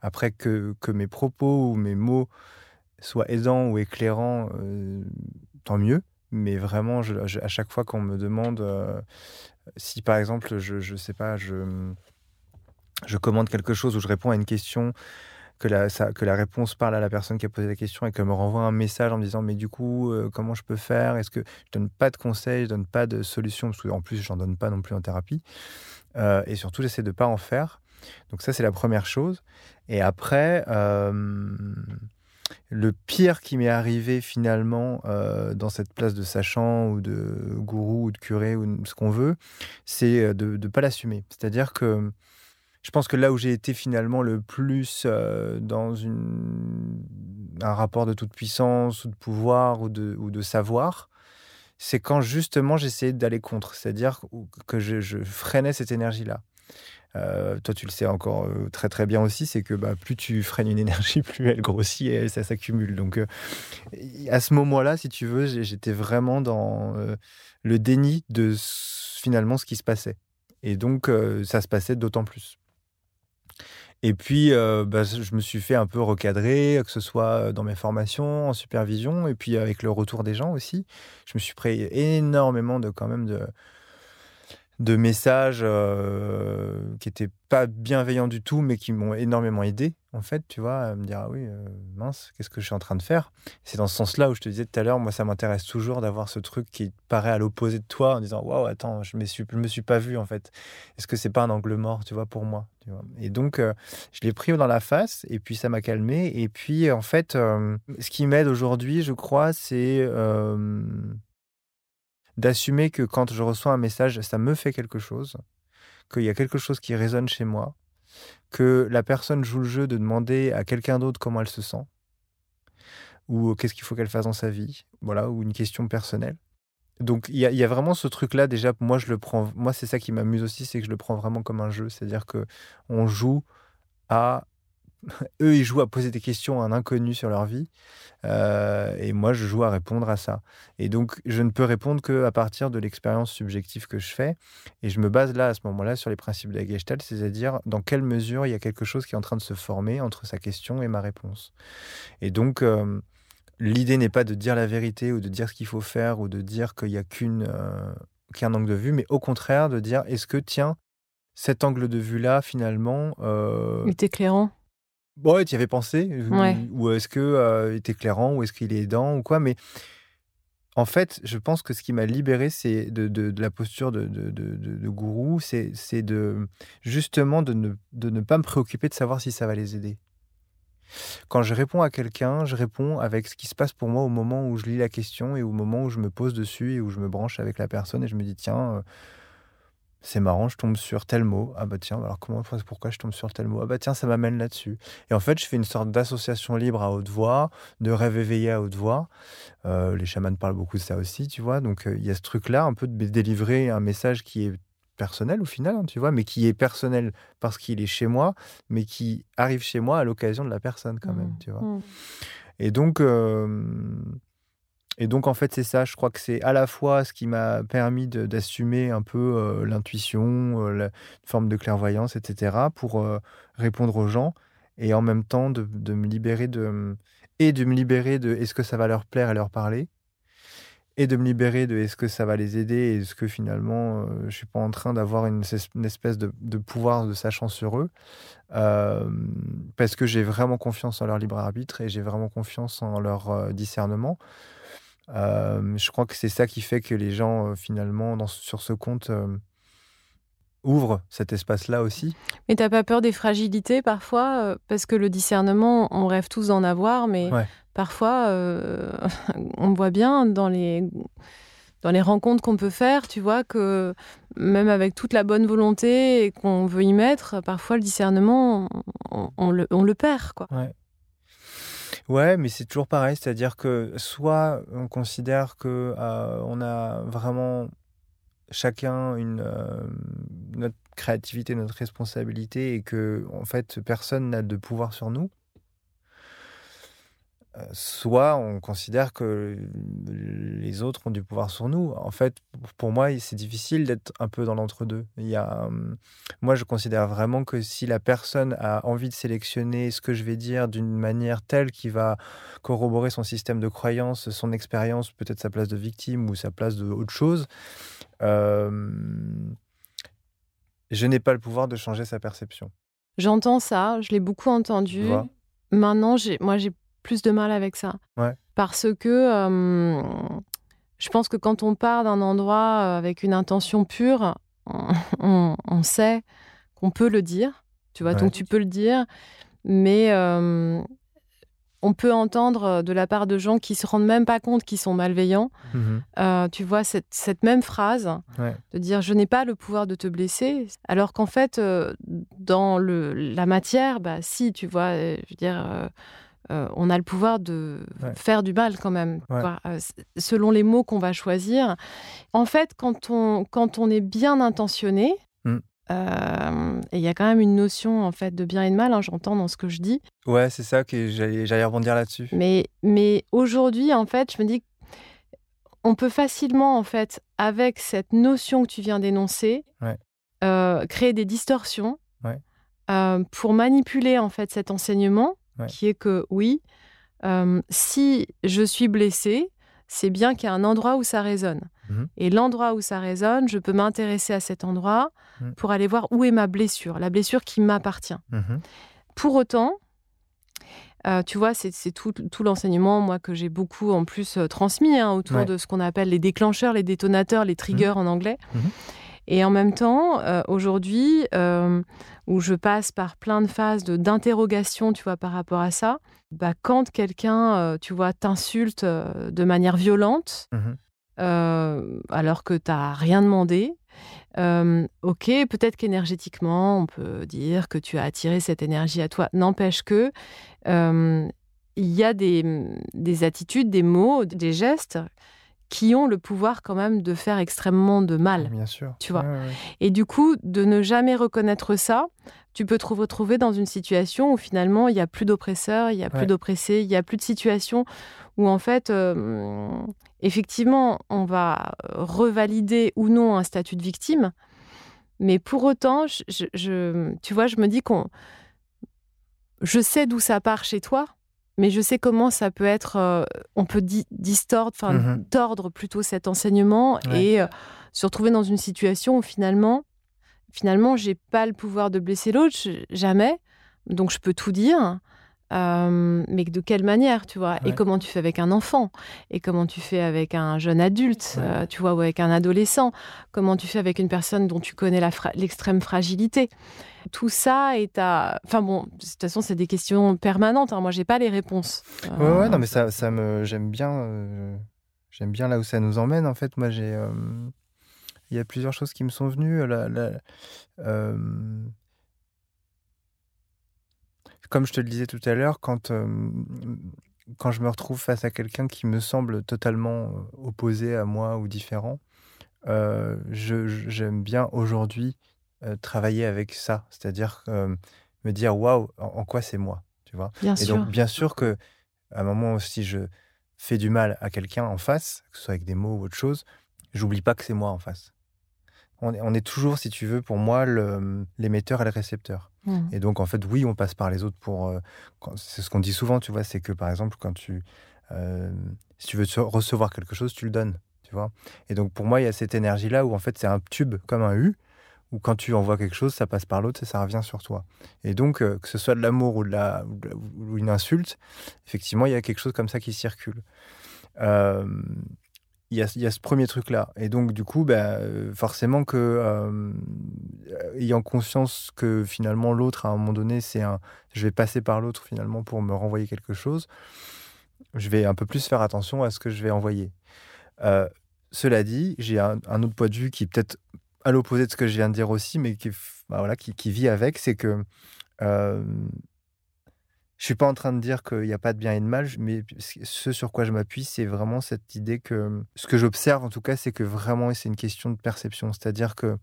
Après que, que mes propos ou mes mots soient aidants ou éclairants, euh, tant mieux. Mais vraiment, à chaque fois qu'on me demande euh, si, par exemple, je ne sais pas, je, je commande quelque chose ou je réponds à une question que la, que la réponse parle à la personne qui a posé la question et qu'elle me renvoie un message en me disant mais du coup euh, comment je peux faire? Est-ce que je donne pas de conseils, je donne pas de solutions? Parce qu'en plus j'en donne pas non plus en thérapie euh, et surtout j'essaie de pas en faire. Donc ça c'est la première chose. Et après euh, le pire qui m'est arrivé finalement dans cette place de sachant ou de gourou ou de curé ou ce qu'on veut, c'est de ne pas l'assumer. C'est-à-dire que je pense que là où j'ai été finalement le plus euh, dans un rapport de toute puissance ou de pouvoir ou de, savoir, c'est quand justement j'essayais d'aller contre, c'est-à-dire que je, freinais cette énergie-là. toi, tu le sais encore très très bien aussi, c'est que bah, plus tu freines une énergie, plus elle grossit et ça s'accumule. Donc, à ce moment-là, si tu veux, j'étais vraiment dans le déni de finalement ce qui se passait. Et donc, ça se passait d'autant plus. Et puis, bah, je me suis fait un peu recadrer, que ce soit dans mes formations, en supervision, et puis avec le retour des gens aussi. Je me suis pris énormément de quand même de, de messages euh, qui n'étaient pas bienveillants du tout, mais qui m'ont énormément aidé, en fait, tu vois, à me dire, ah oui, euh, mince, qu'est-ce que je suis en train de faire? C'est dans ce sens-là où je te disais tout à l'heure, moi, ça m'intéresse toujours d'avoir ce truc qui paraît à l'opposé de toi, en disant, waouh, attends, je ne me, suis, me suis pas vu, en fait. Est-ce que c'est pas un angle mort, tu vois, pour moi Et donc, euh, je l'ai pris dans la face, et puis ça m'a calmé. Et puis, en fait, ce qui m'aide aujourd'hui, je crois, c'est d'assumer que quand je reçois un message, ça me fait quelque chose, qu'il y a quelque chose qui résonne chez moi, que la personne joue le jeu de demander à quelqu'un d'autre comment elle se sent, ou qu'est-ce qu'il faut qu'elle fasse dans sa vie, voilà, ou une question personnelle. Donc il y, a vraiment ce truc-là déjà. Moi je le prends. Moi c'est ça qui m'amuse aussi, c'est que je le prends vraiment comme un jeu. C'est-à-dire que on joue à eux, ils jouent à poser des questions à un inconnu sur leur vie. Euh, et moi, je joue à répondre à ça. Et donc, je ne peux répondre qu'à partir de l'expérience subjective que je fais. Et je me base là, à ce moment-là, sur les principes de la Gestalt, c'est-à-dire dans quelle mesure il y a quelque chose qui est en train de se former entre sa question et ma réponse. Et donc, euh, l'idée n'est pas de dire la vérité ou de dire ce qu'il faut faire ou de dire qu'il n'y a euh, qu'un angle de vue, mais au contraire de dire est-ce que, tiens, cet angle de vue-là, finalement... Il est éclairant Ouais, tu y avais pensé Ou, est-ce que euh, est éclairant Ou est-ce qu'il est aidant Ou quoi Mais en fait, je pense que ce qui m'a libéré, c'est de, de, la posture de, de gourou, c'est de justement de ne, de ne pas me préoccuper de savoir si ça va les aider. Quand je réponds à quelqu'un, je réponds avec ce qui se passe pour moi au moment où je lis la question et au moment où je me pose dessus et où je me branche avec la personne et je me dis tiens, euh, c'est marrant, je tombe sur tel mot. Ah bah tiens, alors comment, pourquoi je tombe sur tel mot? Ah bah tiens, ça m'amène là-dessus. Et en fait, je fais une sorte d'association libre à haute voix, de rêve éveillé à haute voix. Euh, les chamans parlent beaucoup de ça aussi, tu vois. Donc euh, il y a ce truc-là, un peu de délivrer un message qui est personnel au final, hein, tu vois, mais qui est personnel parce qu'il est chez moi, mais qui arrive chez moi à l'occasion de la personne quand même, mmh. tu vois. Mmh. Et donc, euh, et donc, en fait, c'est ça. Je crois que c'est à la fois ce qui m'a permis d'assumer un peu euh, l'intuition, euh, la forme de clairvoyance, etc., pour euh, répondre aux gens, et en même temps de, me libérer de. Et de me libérer de est-ce que ça va leur plaire et leur parler, et de me libérer de est-ce que ça va les aider, est-ce que finalement je ne suis pas en train d'avoir une, espèce de, de, pouvoir de sachant sur eux, parce que j'ai vraiment confiance en leur libre arbitre et j'ai vraiment confiance en leur discernement je crois que c'est ça qui fait que les gens, finalement, dans, sur ce compte, ouvrent cet espace-là aussi. Mais tu n'as pas peur des fragilités parfois Parce que le discernement, on rêve tous d'en avoir, mais parfois, on voit bien dans les dans les rencontres qu'on peut faire, tu vois, que même avec toute la bonne volonté qu'on veut y mettre, parfois le discernement, on, le, on le, perd, quoi. Ouais, mais c'est toujours pareil, c'est-à-dire que soit on considère que euh, on a vraiment chacun une euh, notre créativité, notre responsabilité et que en fait personne n'a de pouvoir sur nous, soit on considère que les autres ont du pouvoir sur nous. En fait, pour moi, c'est difficile d'être un peu dans l'entre-deux. Il y a, hum, moi, je considère vraiment que si la personne a envie de sélectionner ce que je vais dire d'une manière telle qui va corroborer son système de croyance, son expérience, peut-être sa place de victime ou sa place de autre chose, euh, je n'ai pas le pouvoir de changer sa perception. J'entends ça, je l'ai beaucoup entendu. Maintenant, moi, j'ai plus de mal avec ça. Parce que je pense que quand on part d'un endroit avec une intention pure, on, sait qu'on peut le dire. Tu vois, donc tu peux le dire. Mais on peut entendre de la part de gens qui se rendent même pas compte qu'ils sont malveillants. Mmh tu vois, cette, même phrase de dire je n'ai pas le pouvoir de te blesser, alors qu'en fait, dans le, la matière, bah si, tu vois, je veux dire euh, on a le pouvoir de faire du mal quand même, euh, selon les mots qu'on va choisir. En fait, quand on, quand on est bien intentionné, mmh. Euh, et il y a quand même une notion en fait de bien et de mal, hein, j'entends dans ce que je dis. Ouais, c'est ça que j'allais, rebondir là-dessus. Mais, mais aujourd'hui, en fait, je me dis on peut facilement, en fait, avec cette notion que tu viens d'énoncer, créer des distorsions pour manipuler en fait cet enseignement, qui est que oui, si je suis blessée, c'est bien qu'il y a un endroit où ça résonne. Mmh Et l'endroit où ça résonne, je peux m'intéresser à cet endroit mmh. pour aller voir où est ma blessure, la blessure qui m'appartient. Mmh pour autant, euh, tu vois, c'est tout, l'enseignement, moi, que j'ai beaucoup en plus euh, transmis hein, autour de ce qu'on appelle les déclencheurs, les détonateurs, les triggers en anglais. Et en même temps, euh, aujourd'hui, où je passe par plein de phases d'interrogation, tu vois, par rapport à ça, bah, quand quelqu'un, tu vois, t'insulte de manière violente, mmh alors que tu n'as rien demandé, ok, peut-être qu'énergétiquement, on peut dire que tu as attiré cette énergie à toi. N'empêche que il y a des, des, attitudes, des mots, des gestes qui ont le pouvoir quand même de faire extrêmement de mal. Bien sûr. Tu vois. Et du coup, de ne jamais reconnaître ça, tu peux te retrouver dans une situation où finalement il n'y a plus d'oppresseurs, il n'y a plus d'oppressés, il n'y a plus de situation où en fait, effectivement, on va revalider ou non un statut de victime. Mais pour autant, je, tu vois, je me dis qu'on. Je sais d'où ça part chez toi, mais je sais comment ça peut être. Euh, on peut distordre, enfin, mmh tordre plutôt cet enseignement et euh, se retrouver dans une situation où finalement, finalement, j'ai pas le pouvoir de blesser l'autre, jamais. Donc, je peux tout dire. Euh, mais de quelle manière, tu vois? Et comment tu fais avec un enfant? Et comment tu fais avec un jeune adulte, euh, tu vois, ou avec un adolescent? Comment tu fais avec une personne dont tu connais l'extrême fragilité? Tout ça est à... Enfin bon, de toute façon, c'est des questions permanentes. Hein. Moi, j'ai pas les réponses. Ouais, ouais, non, mais ça, ça me... J'aime bien... Euh, j'aime bien là où ça nous emmène, en fait. Moi, j'ai... Il y a plusieurs choses qui me sont venues. La, la, comme je te le disais tout à l'heure, quand, quand je me retrouve face à quelqu'un qui me semble totalement opposé à moi ou différent, j'aime bien aujourd'hui travailler avec ça, c'est-à-dire me dire waouh, en, quoi c'est moi, tu vois? Bien Et donc bien sûr que à un moment si je fais du mal à quelqu'un en face, que ce soit avec des mots ou autre chose, j'oublie pas que c'est moi en face on est, toujours, si tu veux, pour moi, l'émetteur et le récepteur. Mmh. Et donc, en fait, oui, on passe par les autres pour. Euh, c'est ce qu'on dit souvent, tu vois, c'est que par exemple, quand tu. Si tu veux recevoir quelque chose, tu le donnes, tu vois? Et donc, pour moi, il y a cette énergie-là où, en fait, c'est un tube comme un U, où quand tu envoies quelque chose, ça passe par l'autre et ça revient sur toi. Et donc, euh, que ce soit de l'amour ou, de la, ou une insulte, effectivement, il y a quelque chose comme ça qui circule. Euh, il y, a, ce premier truc-là. Et donc, du coup, bah, euh, forcément que, ayant conscience que finalement l'autre, à un moment donné, c'est un, je vais passer par l'autre finalement pour me renvoyer quelque chose, je vais un peu plus faire attention à ce que je vais envoyer. Cela dit, j'ai un, autre point de vue qui peut-être à l'opposé de ce que je viens de dire aussi, mais qui, bah, voilà, qui, vit avec, c'est que je suis pas en train de dire qu'il n'y a pas de bien et de mal, mais ce sur quoi je m'appuie, c'est vraiment cette idée que ce que j'observe en tout cas, c'est que vraiment c'est une question de perception. C'est-à-dire que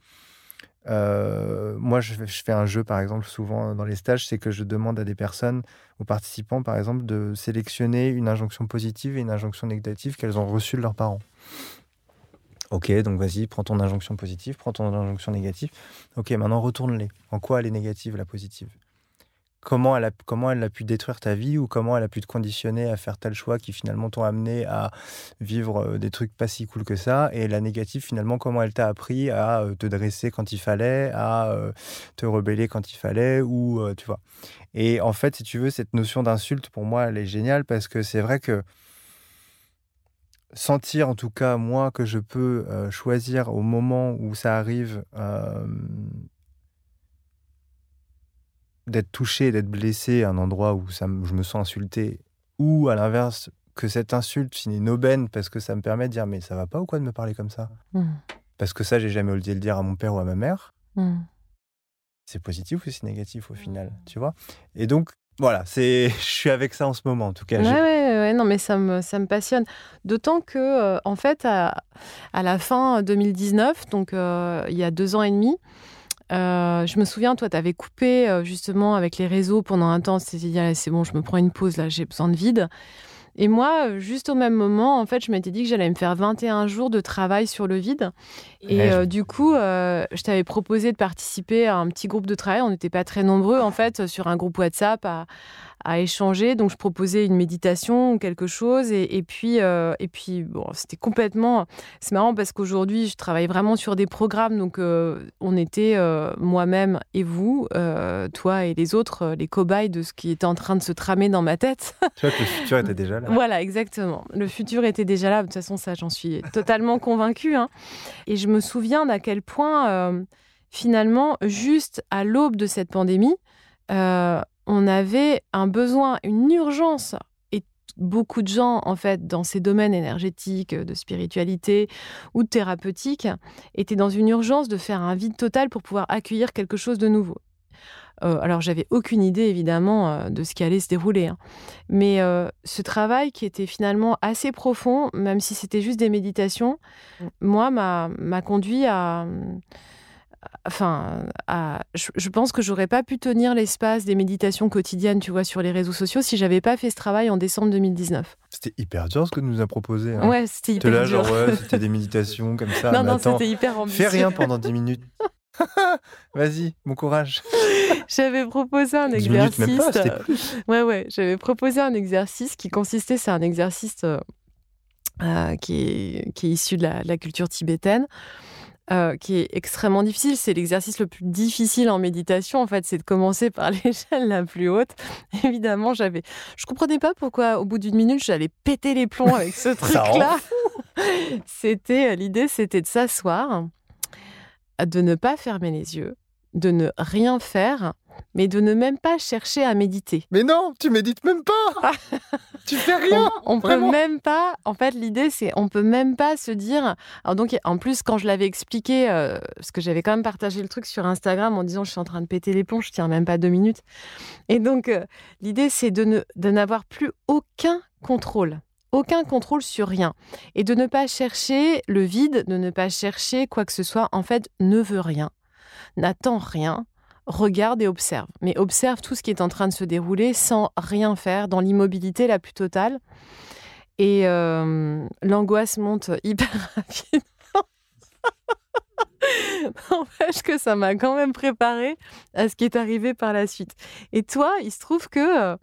euh, moi, je, fais un jeu, par exemple, souvent dans les stages, c'est que je demande à des personnes, aux participants, par exemple, de sélectionner une injonction positive et une injonction négative qu'elles ont reçue de leurs parents. Ok, donc vas-y, prends ton injonction positive, prends ton injonction négative. Ok, maintenant retourne-les. En quoi elle est négative, la positive? Comment elle, a, comment elle a pu détruire ta vie ou comment elle a pu te conditionner à faire tel choix qui finalement t'ont amené à vivre euh, des trucs pas si cool que ça? Et la négative, finalement, comment elle t'a appris à euh, te dresser quand il fallait, à euh, te rebeller quand il fallait, ou tu vois? Et en fait, si tu veux, cette notion d'insulte, pour moi, elle est géniale parce que c'est vrai que sentir en tout cas moi que je peux choisir au moment où ça arrive d'être touché, d'être blessé à un endroit où ça, je me sens insulté, ou à l'inverse, que cette insulte finit une aubaine parce que ça me permet de dire mais ça va pas ou quoi de me parler comme ça? Mmh. Parce que ça, j'ai jamais osé le dire à mon père ou à ma mère. Mmh. C'est positif ou c'est négatif au final, tu vois? Et donc, voilà, c'est, je suis avec ça en ce moment, en tout cas. Ouais, ouais, ouais, non, mais ça me, ça me passionne. D'autant que, euh, en fait, à, à, la fin 2019, donc euh, il y a deux ans et demi, je me souviens, toi, tu avais coupé justement avec les réseaux pendant un temps. C'était c'est bon, je me prends une pause là, j'ai besoin de vide. Et moi, juste au même moment, en fait, je m'étais dit que j'allais me faire 21 jours de travail sur le vide. Et du coup, je t'avais proposé de participer à un petit groupe de travail. On n'était pas très nombreux, en fait, sur un groupe WhatsApp à, à échanger. Donc, je proposais une méditation ou quelque chose. Et, puis, euh, et puis bon, c'était complètement. C'est marrant parce qu'aujourd'hui, je travaille vraiment sur des programmes. Donc, euh, on était euh, moi-même et vous, toi et les autres, les cobayes de ce qui était en train de se tramer dans ma tête. Tu vois que le futur était déjà là. voilà, exactement. Le futur était déjà là. De toute façon, ça, j'en suis totalement convaincue. Hein. Et je me souviens d'à quel point, finalement, juste à l'aube de cette pandémie, on avait un besoin, une urgence et beaucoup de gens, en fait, dans ces domaines énergétiques, de spiritualité ou de thérapeutique, étaient dans une urgence de faire un vide total pour pouvoir accueillir quelque chose de nouveau. Euh, alors, j'avais aucune idée, évidemment, euh, de ce qui allait se dérouler. Hein. Mais euh, ce travail qui était finalement assez profond, même si c'était juste des méditations, moi, m'a conduit à enfin, je, pense que j'aurais pas pu tenir l'espace des méditations quotidiennes, tu vois, sur les réseaux sociaux si j'avais pas fait ce travail en décembre 2019. C'était hyper dur ce que tu nous as proposé. Hein. Ouais, c'était hyper là, dur. genre, c'était des méditations comme ça. Non, non, c'était hyper ambitieux. Fais rien pendant 10 minutes. Vas-y, bon courage. J'avais proposé un exercice. Minutes, même pas, euh, plus. Ouais, ouais. J'avais proposé un exercice qui consistait, c'est un exercice euh, euh, qui, est, qui, est, issu de la, de la culture tibétaine. Euh, qui est extrêmement difficile. C'est l'exercice le plus difficile en méditation, en fait, c'est de commencer par l'échelle la plus haute. Évidemment, j'avais, je comprenais pas pourquoi, au bout d'une minute, j'allais péter les plombs avec ce truc-là. c'était l'idée, c'était de s'asseoir, de ne pas fermer les yeux, de ne rien faire mais de ne même pas chercher à méditer. Mais non, tu médites même pas. tu fais rien. On, peut même pas. En fait, l'idée c'est on peut même pas se dire. Alors donc en plus quand je l'avais expliqué, euh, parce que j'avais quand même partagé le truc sur Instagram en disant je suis en train de péter les plombs, je tiens même pas deux minutes. Et donc euh, l'idée c'est de ne de n'avoir plus aucun contrôle aucun contrôle sur rien et de ne pas chercher le vide, de ne pas chercher quoi que ce soit, en fait, ne veut rien, n'attend rien, regarde et observe. Mais observe tout ce qui est en train de se dérouler sans rien faire, dans l'immobilité la plus totale. Et euh, l'angoisse monte hyper rapidement. N'empêche que ça m'a quand même préparé à ce qui est arrivé par la suite. Et toi, il se trouve que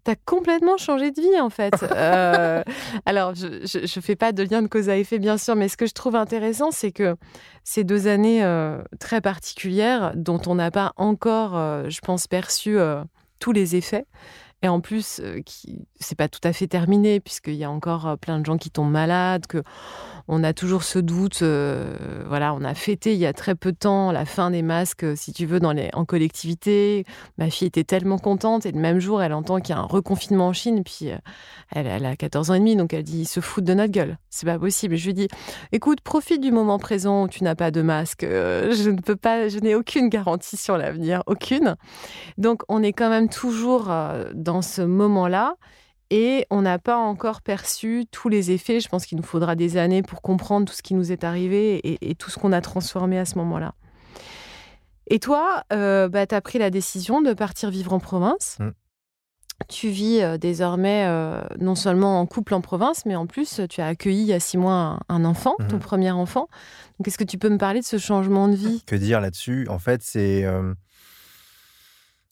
euh, tu as complètement changé de vie en fait. Euh, alors, je ne fais pas de lien de cause à effet, bien sûr, mais ce que je trouve intéressant, c'est que ces deux années euh, très particulières, dont on n'a pas encore, euh, je pense, perçu tous les effets, et en plus, qui c'est pas tout à fait terminé, puisqu'il y a encore plein de gens qui tombent malades, que on a toujours ce doute. Euh, voilà, on a fêté il y a très peu de temps la fin des masques, si tu veux, dans les, en collectivité. Ma fille était tellement contente et le même jour, elle entend qu'il y a un reconfinement en Chine. Puis euh, elle, a 14 ans et demi, donc elle dit ils se foutent de notre gueule. C'est pas possible. Je lui dis écoute, profite du moment présent où tu n'as pas de masque. Euh, je ne peux pas, je n'ai aucune garantie sur l'avenir, aucune. Donc on est quand même toujours dans ce moment-là. Et on n'a pas encore perçu tous les effets. Je pense qu'il nous faudra des années pour comprendre tout ce qui nous est arrivé et, tout ce qu'on a transformé à ce moment-là. Et toi, euh, bah, tu as pris la décision de partir vivre en province. Mm. Tu vis euh, désormais euh, non seulement en couple en province, mais en plus, tu as accueilli il y a six mois un, enfant, ton mm-hmm. premier enfant. Donc, est-ce que tu peux me parler de ce changement de vie? Que dire là-dessus? En fait, c'est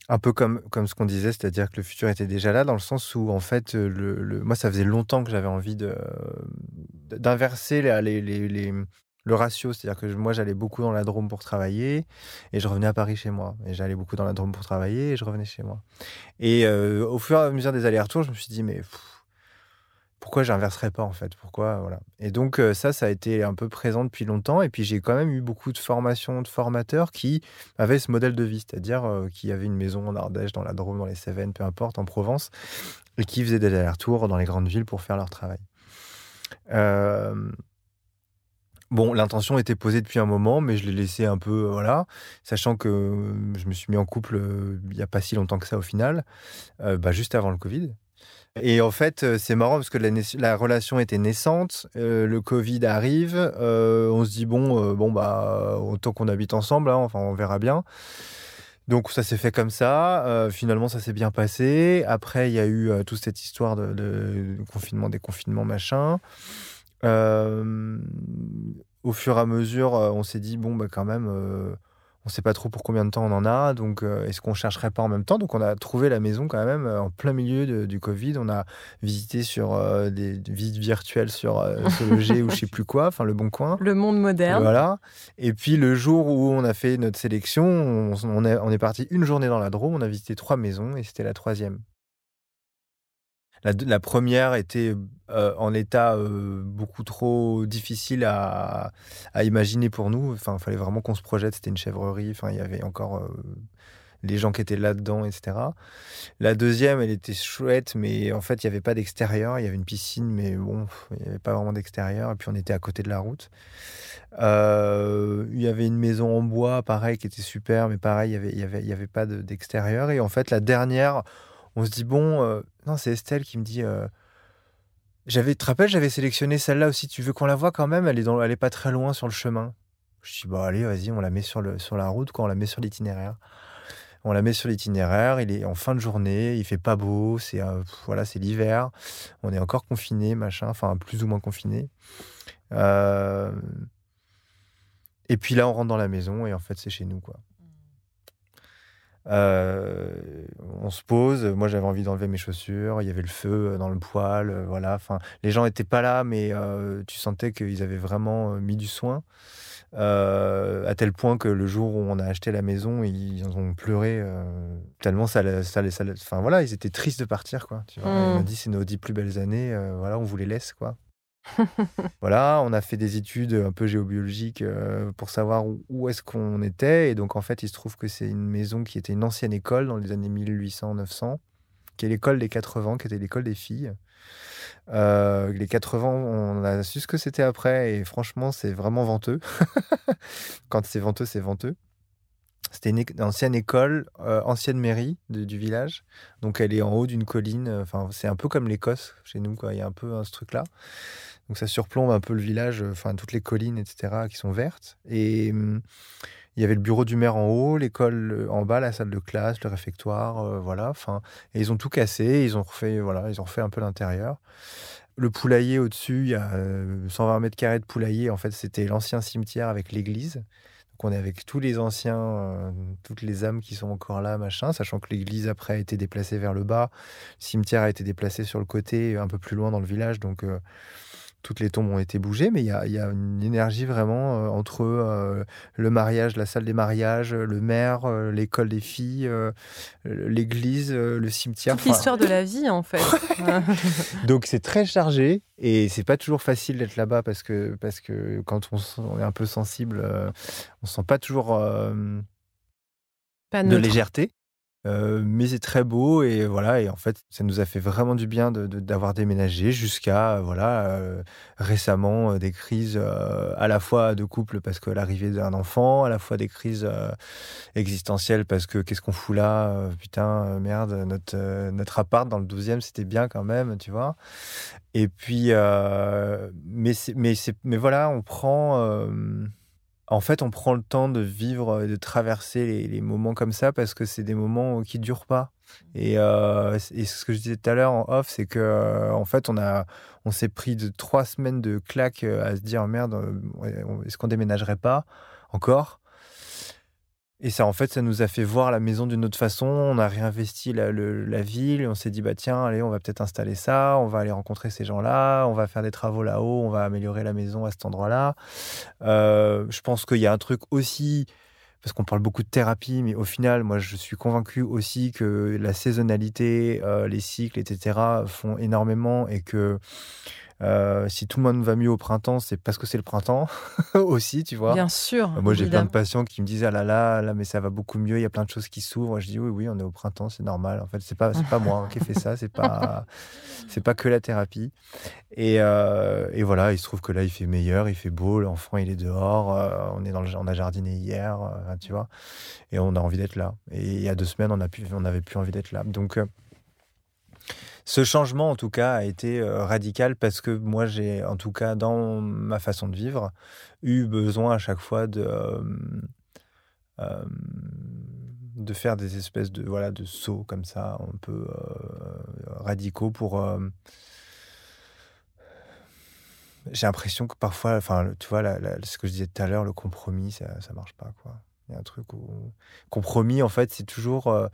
un peu comme, comme ce qu'on disait, c'est-à-dire que le futur était déjà là, dans le sens où, en fait, le, moi, ça faisait longtemps que j'avais envie d'inverser les, les, les, le ratio. C'est-à-dire que moi, j'allais beaucoup dans la Drôme pour travailler et je revenais à Paris chez moi. Et j'allais beaucoup dans la Drôme pour travailler et je revenais chez moi. Et au fur et à mesure des allers-retours, je me suis dit, mais pourquoi j'inverserais pas en fait Pourquoi voilà Et donc euh, ça, ça a été un peu présent depuis longtemps. Et puis j'ai quand même eu beaucoup de formations de formateurs qui avaient ce modèle de vie, c'est-à-dire euh, qui avaient une maison en Ardèche, dans la Drôme, dans les Cévennes, peu importe, en Provence, et qui faisaient des allers-retours dans les grandes villes pour faire leur travail. Euh, bon, l'intention était posée depuis un moment, mais je l'ai laissé un peu, voilà, sachant que je me suis mis en couple il n'y a pas si longtemps que ça au final, bah, juste avant le Covid. Et en fait, euh, c'est marrant parce que la, la relation était naissante, euh, le Covid arrive, euh, on se dit bon, bon bah autant qu'on habite ensemble, hein, enfin on verra bien. Donc ça s'est fait comme ça. finalement, ça s'est bien passé. Après, il y a eu toute cette histoire de, de confinement, déconfinement, machin. au fur et à mesure, on s'est dit bon bah quand même on ne sait pas trop pour combien de temps on en a, donc euh, est-ce qu'on chercherait pas en même temps? Donc on a trouvé la maison quand même euh, en plein milieu du Covid. On a visité sur euh, des visites virtuelles sur loger ou je sais plus quoi, enfin le bon coin. Le monde moderne. Voilà. Et puis le jour où on a fait notre sélection, on, est, on est parti une journée dans la Drôme, on a visité trois maisons et c'était la troisième. La, première était euh, en état euh, beaucoup trop difficile à, imaginer pour nous. Enfin, il fallait vraiment qu'on se projette. C'était une chèvrerie. Enfin, il y avait encore euh, les gens qui étaient là-dedans, etc. La deuxième, elle était chouette, mais en fait, il n'y avait pas d'extérieur. Il y avait une piscine, mais bon, il n'y avait pas vraiment d'extérieur. Et puis, on était à côté de la route. il y avait une maison en bois, pareil, qui était super, mais pareil, il n'y avait, avait, avait pas d'extérieur. Et en fait, la dernière on se dit bon, non, c'est Estelle qui me dit. Euh, j'avais, te rappelles, j'avais sélectionné celle-là aussi. Tu veux qu'on la voit quand même? Elle est pas très loin sur le chemin. Je dis bah allez, vas-y, on la met sur la route, quand on la met sur l'itinéraire. On la met sur l'itinéraire. Il est en fin de journée, il fait pas beau, c'est euh, voilà, c'est l'hiver. On est encore confiné, machin, enfin plus ou moins confiné. Et puis là, on rentre dans la maison et en fait, c'est chez nous quoi. Euh, on se pose. Moi, j'avais envie d'enlever mes chaussures. Il y avait le feu dans le poêle. Euh, voilà. Enfin, les gens n'étaient pas là, mais euh, tu sentais qu'ils avaient vraiment mis du soin. à tel point que le jour où on a acheté la maison, ils ont pleuré tellement ça, ça, ça, enfin voilà, ils étaient tristes de partir quoi. Tu vois, Ils m'ont mmh. dit c'est nos dix plus belles années, voilà, on vous les laisse quoi. voilà, on a fait des études un peu géobiologiques euh, pour savoir où, est-ce qu'on était. Et donc, en fait, il se trouve que c'est une maison qui était une ancienne école dans les années 1800-900, qui est l'école des 80, qui était l'école des filles. Euh, les 80, on a su ce que c'était après. Et franchement, c'est vraiment venteux. Quand c'est venteux, c'est venteux. C'était une, ancienne école, euh, ancienne mairie du village. Donc elle est en haut d'une colline. Enfin, c'est un peu comme l'Écosse chez nous. Quoi. Il y a un peu ce truc-là. Donc ça surplombe un peu le village, euh, enfin toutes les collines, etc., qui sont vertes. Et hum, il y avait le bureau du maire en haut, l'école euh, en bas, la salle de classe, le réfectoire, euh, voilà. Enfin, et ils ont tout cassé, ils ont refait, voilà, ils ont refait un peu l'intérieur. Le poulailler au-dessus, il y a 120 mètres carrés de poulailler. En fait, c'était l'ancien cimetière avec l'église. Donc on est avec tous les anciens, toutes les âmes qui sont encore là, machin, sachant que l'église après a été déplacée vers le bas, le cimetière a été déplacé sur le côté, un peu plus loin dans le village. Donc toutes les tombes ont été bougées, mais il y a, une énergie vraiment euh, entre euh, le mariage, la salle des mariages, le maire, euh, l'école des filles, l'église, le cimetière. Toute l'histoire de la vie, en fait. Donc c'est très chargé et c'est pas toujours facile d'être là-bas parce que, parce que quand on, est un peu sensible, on sent pas toujours de légèreté. Euh, mais c'est très beau et voilà et en fait ça nous a fait vraiment du bien d'avoir déménagé jusqu'à voilà euh, récemment euh, des crises à la fois de couple parce que l'arrivée d'un enfant à la fois des crises existentielles parce que qu'est-ce qu'on fout là putain merde notre notre appart dans le 12e c'était bien quand même tu vois. Et puis mais mais mais voilà on prend en fait, on prend le temps de vivre, de traverser les, moments comme ça parce que c'est des moments qui durent pas. Et, euh, ce que je disais tout à l'heure en off, c'est que euh, en fait, on on s'est pris de trois semaines de claques euh, à se dire merde, est-ce qu'on déménagerait pas encore? Et ça, en fait, ça nous a fait voir la maison d'une autre façon. On a réinvesti la, la ville. On s'est dit, bah tiens, allez, on va peut-être installer ça. On va aller rencontrer ces gens-là. On va faire des travaux là-haut. On va améliorer la maison à cet endroit-là. Euh, je pense qu'il y a un truc aussi, parce qu'on parle beaucoup de thérapie, mais au final, moi, je suis convaincu aussi que la saisonnalité, euh, les cycles, etc., font énormément et que euh, si tout le monde va mieux au printemps, c'est parce que c'est le printemps aussi, tu vois. Bien sûr. moi, j'ai plein de patients qui me disent ah là là, là, mais ça va beaucoup mieux. Il y a plein de choses qui s'ouvrent. Je dis oui, oui, on est au printemps, c'est normal. En fait, c'est pas, c'est pas moi qui ai fait ça. C'est pas, c'est pas que la thérapie. Et, euh, et, voilà, il se trouve que là, il fait meilleur, il fait beau. L'enfant, il est dehors. Euh, on est dans le, on a jardiné hier, tu vois. Et on a envie d'être là. Et il y a deux semaines, on a pu, on n'avait plus envie d'être là. Donc ce changement, en tout cas, a été radical parce que moi, j'ai, en tout cas, dans ma façon de vivre, eu besoin à chaque fois de, de faire des espèces de, voilà, de sauts comme ça, un peu radicaux pour. j'ai l'impression que parfois, enfin, tu vois, ce que je disais tout à l'heure, le compromis, ça, ça marche pas, quoi. Il y a un truc où compromis, en fait, c'est toujours euh,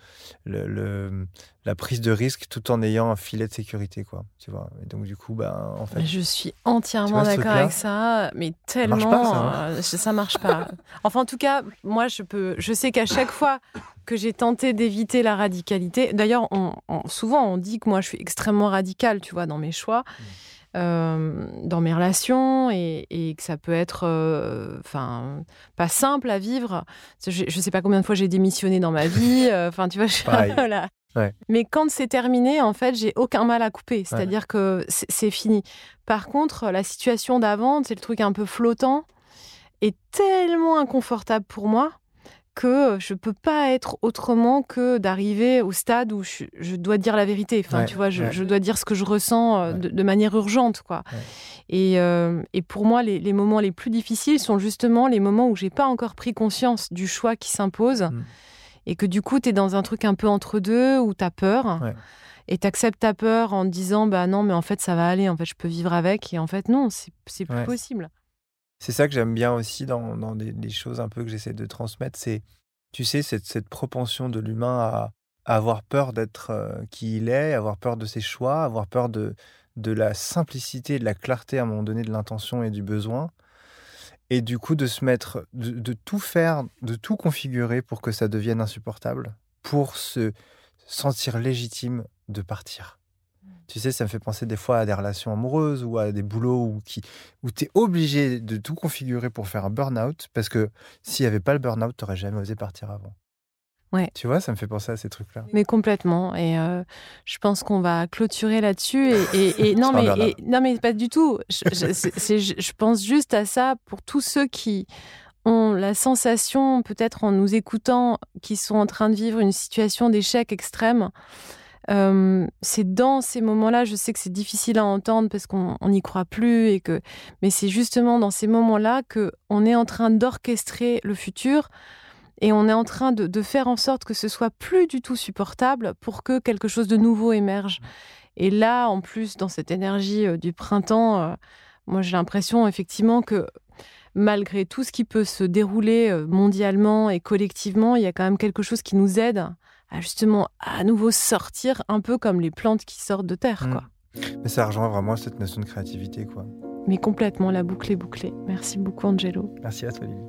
le, la prise de risque tout en ayant un filet de sécurité, quoi. Tu vois. Et donc du coup, en fait. Je suis entièrement d'accord avec ça, mais tellement ça, marche pas, ça, hein. ça marche pas. enfin, en tout cas, moi, je peux, je sais qu'à chaque fois que j'ai tenté d'éviter la radicalité, d'ailleurs, on, souvent on dit que moi, je suis extrêmement radicale, tu vois, dans mes choix. Mmh. Euh, dans mes relations et, que ça peut être euh, enfin pas simple à vivre. Je, ne sais pas combien de fois j'ai démissionné dans ma vie. Euh, enfin, tu vois, je, voilà. Mais quand c'est terminé, en fait, j'ai aucun mal à couper. C'est-à-dire que c'est fini. Par contre, la situation d'avant, c'est le truc un peu flottant, est tellement inconfortable pour moi que je peux pas être autrement que d'arriver au stade où je, dois dire la vérité. Enfin, tu vois, je, dois dire ce que je ressens euh, de, manière urgente, quoi. Et, euh, et, pour moi, les, moments les plus difficiles sont justement les moments où j'ai pas encore pris conscience du choix qui s'impose mmh. et que du coup, tu es dans un truc un peu entre deux où tu as peur. Et tu acceptes ta peur en te disant, bah non, mais en fait, ça va aller, en fait, je peux vivre avec. Et en fait, non, c'est plus possible. C'est ça que j'aime bien aussi dans, dans des, choses un peu que j'essaie de transmettre, c'est, tu sais, cette, cette propension de l'humain à, avoir peur d'être euh, qui il est, avoir peur de ses choix, avoir peur de, de la simplicité, de la clarté à un moment donné de l'intention et du besoin. Et du coup, de se mettre, de, de, tout faire, de tout configurer pour que ça devienne insupportable, pour se sentir légitime de partir. Tu sais, ça me fait penser des fois à des relations amoureuses ou à des boulots où, qui, où tu es obligé de tout configurer pour faire un burn-out parce que s'il n'y avait pas le burn-out, tu n'aurais jamais osé partir avant. Ouais. Tu vois, ça me fait penser à ces trucs-là. Mais complètement. Et euh, je pense qu'on va clôturer là-dessus. Et, et, non, mais, non, mais pas du tout. Je, je, pense juste à ça pour tous ceux qui ont la sensation, peut-être en nous écoutant, qui sont en train de vivre une situation d'échec extrême c'est dans ces moments-là, je sais que c'est difficile à entendre parce qu'on n'y croit plus et que, mais c'est justement dans ces moments-là que on est en train d'orchestrer le futur et on est en train de, faire en sorte que ce soit plus du tout supportable pour que quelque chose de nouveau émerge. Et là, en plus, dans cette énergie du printemps, moi j'ai l'impression effectivement que malgré tout ce qui peut se dérouler mondialement et collectivement, il y a quand même quelque chose qui nous aide à justement à nouveau sortir un peu comme les plantes qui sortent de terre. Quoi. Mmh. Mais ça rejoint vraiment cette notion de créativité. quoi. Mais complètement, la boucle est bouclée. Merci beaucoup Angelo. Merci à toi Lily.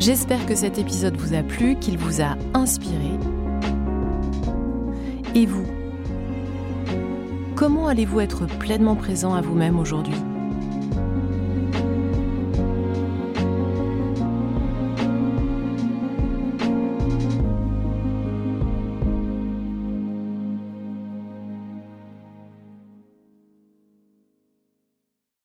J'espère que cet épisode vous a plu, qu'il vous a inspiré. Et vous Comment allez-vous être pleinement présent à vous-même aujourd'hui?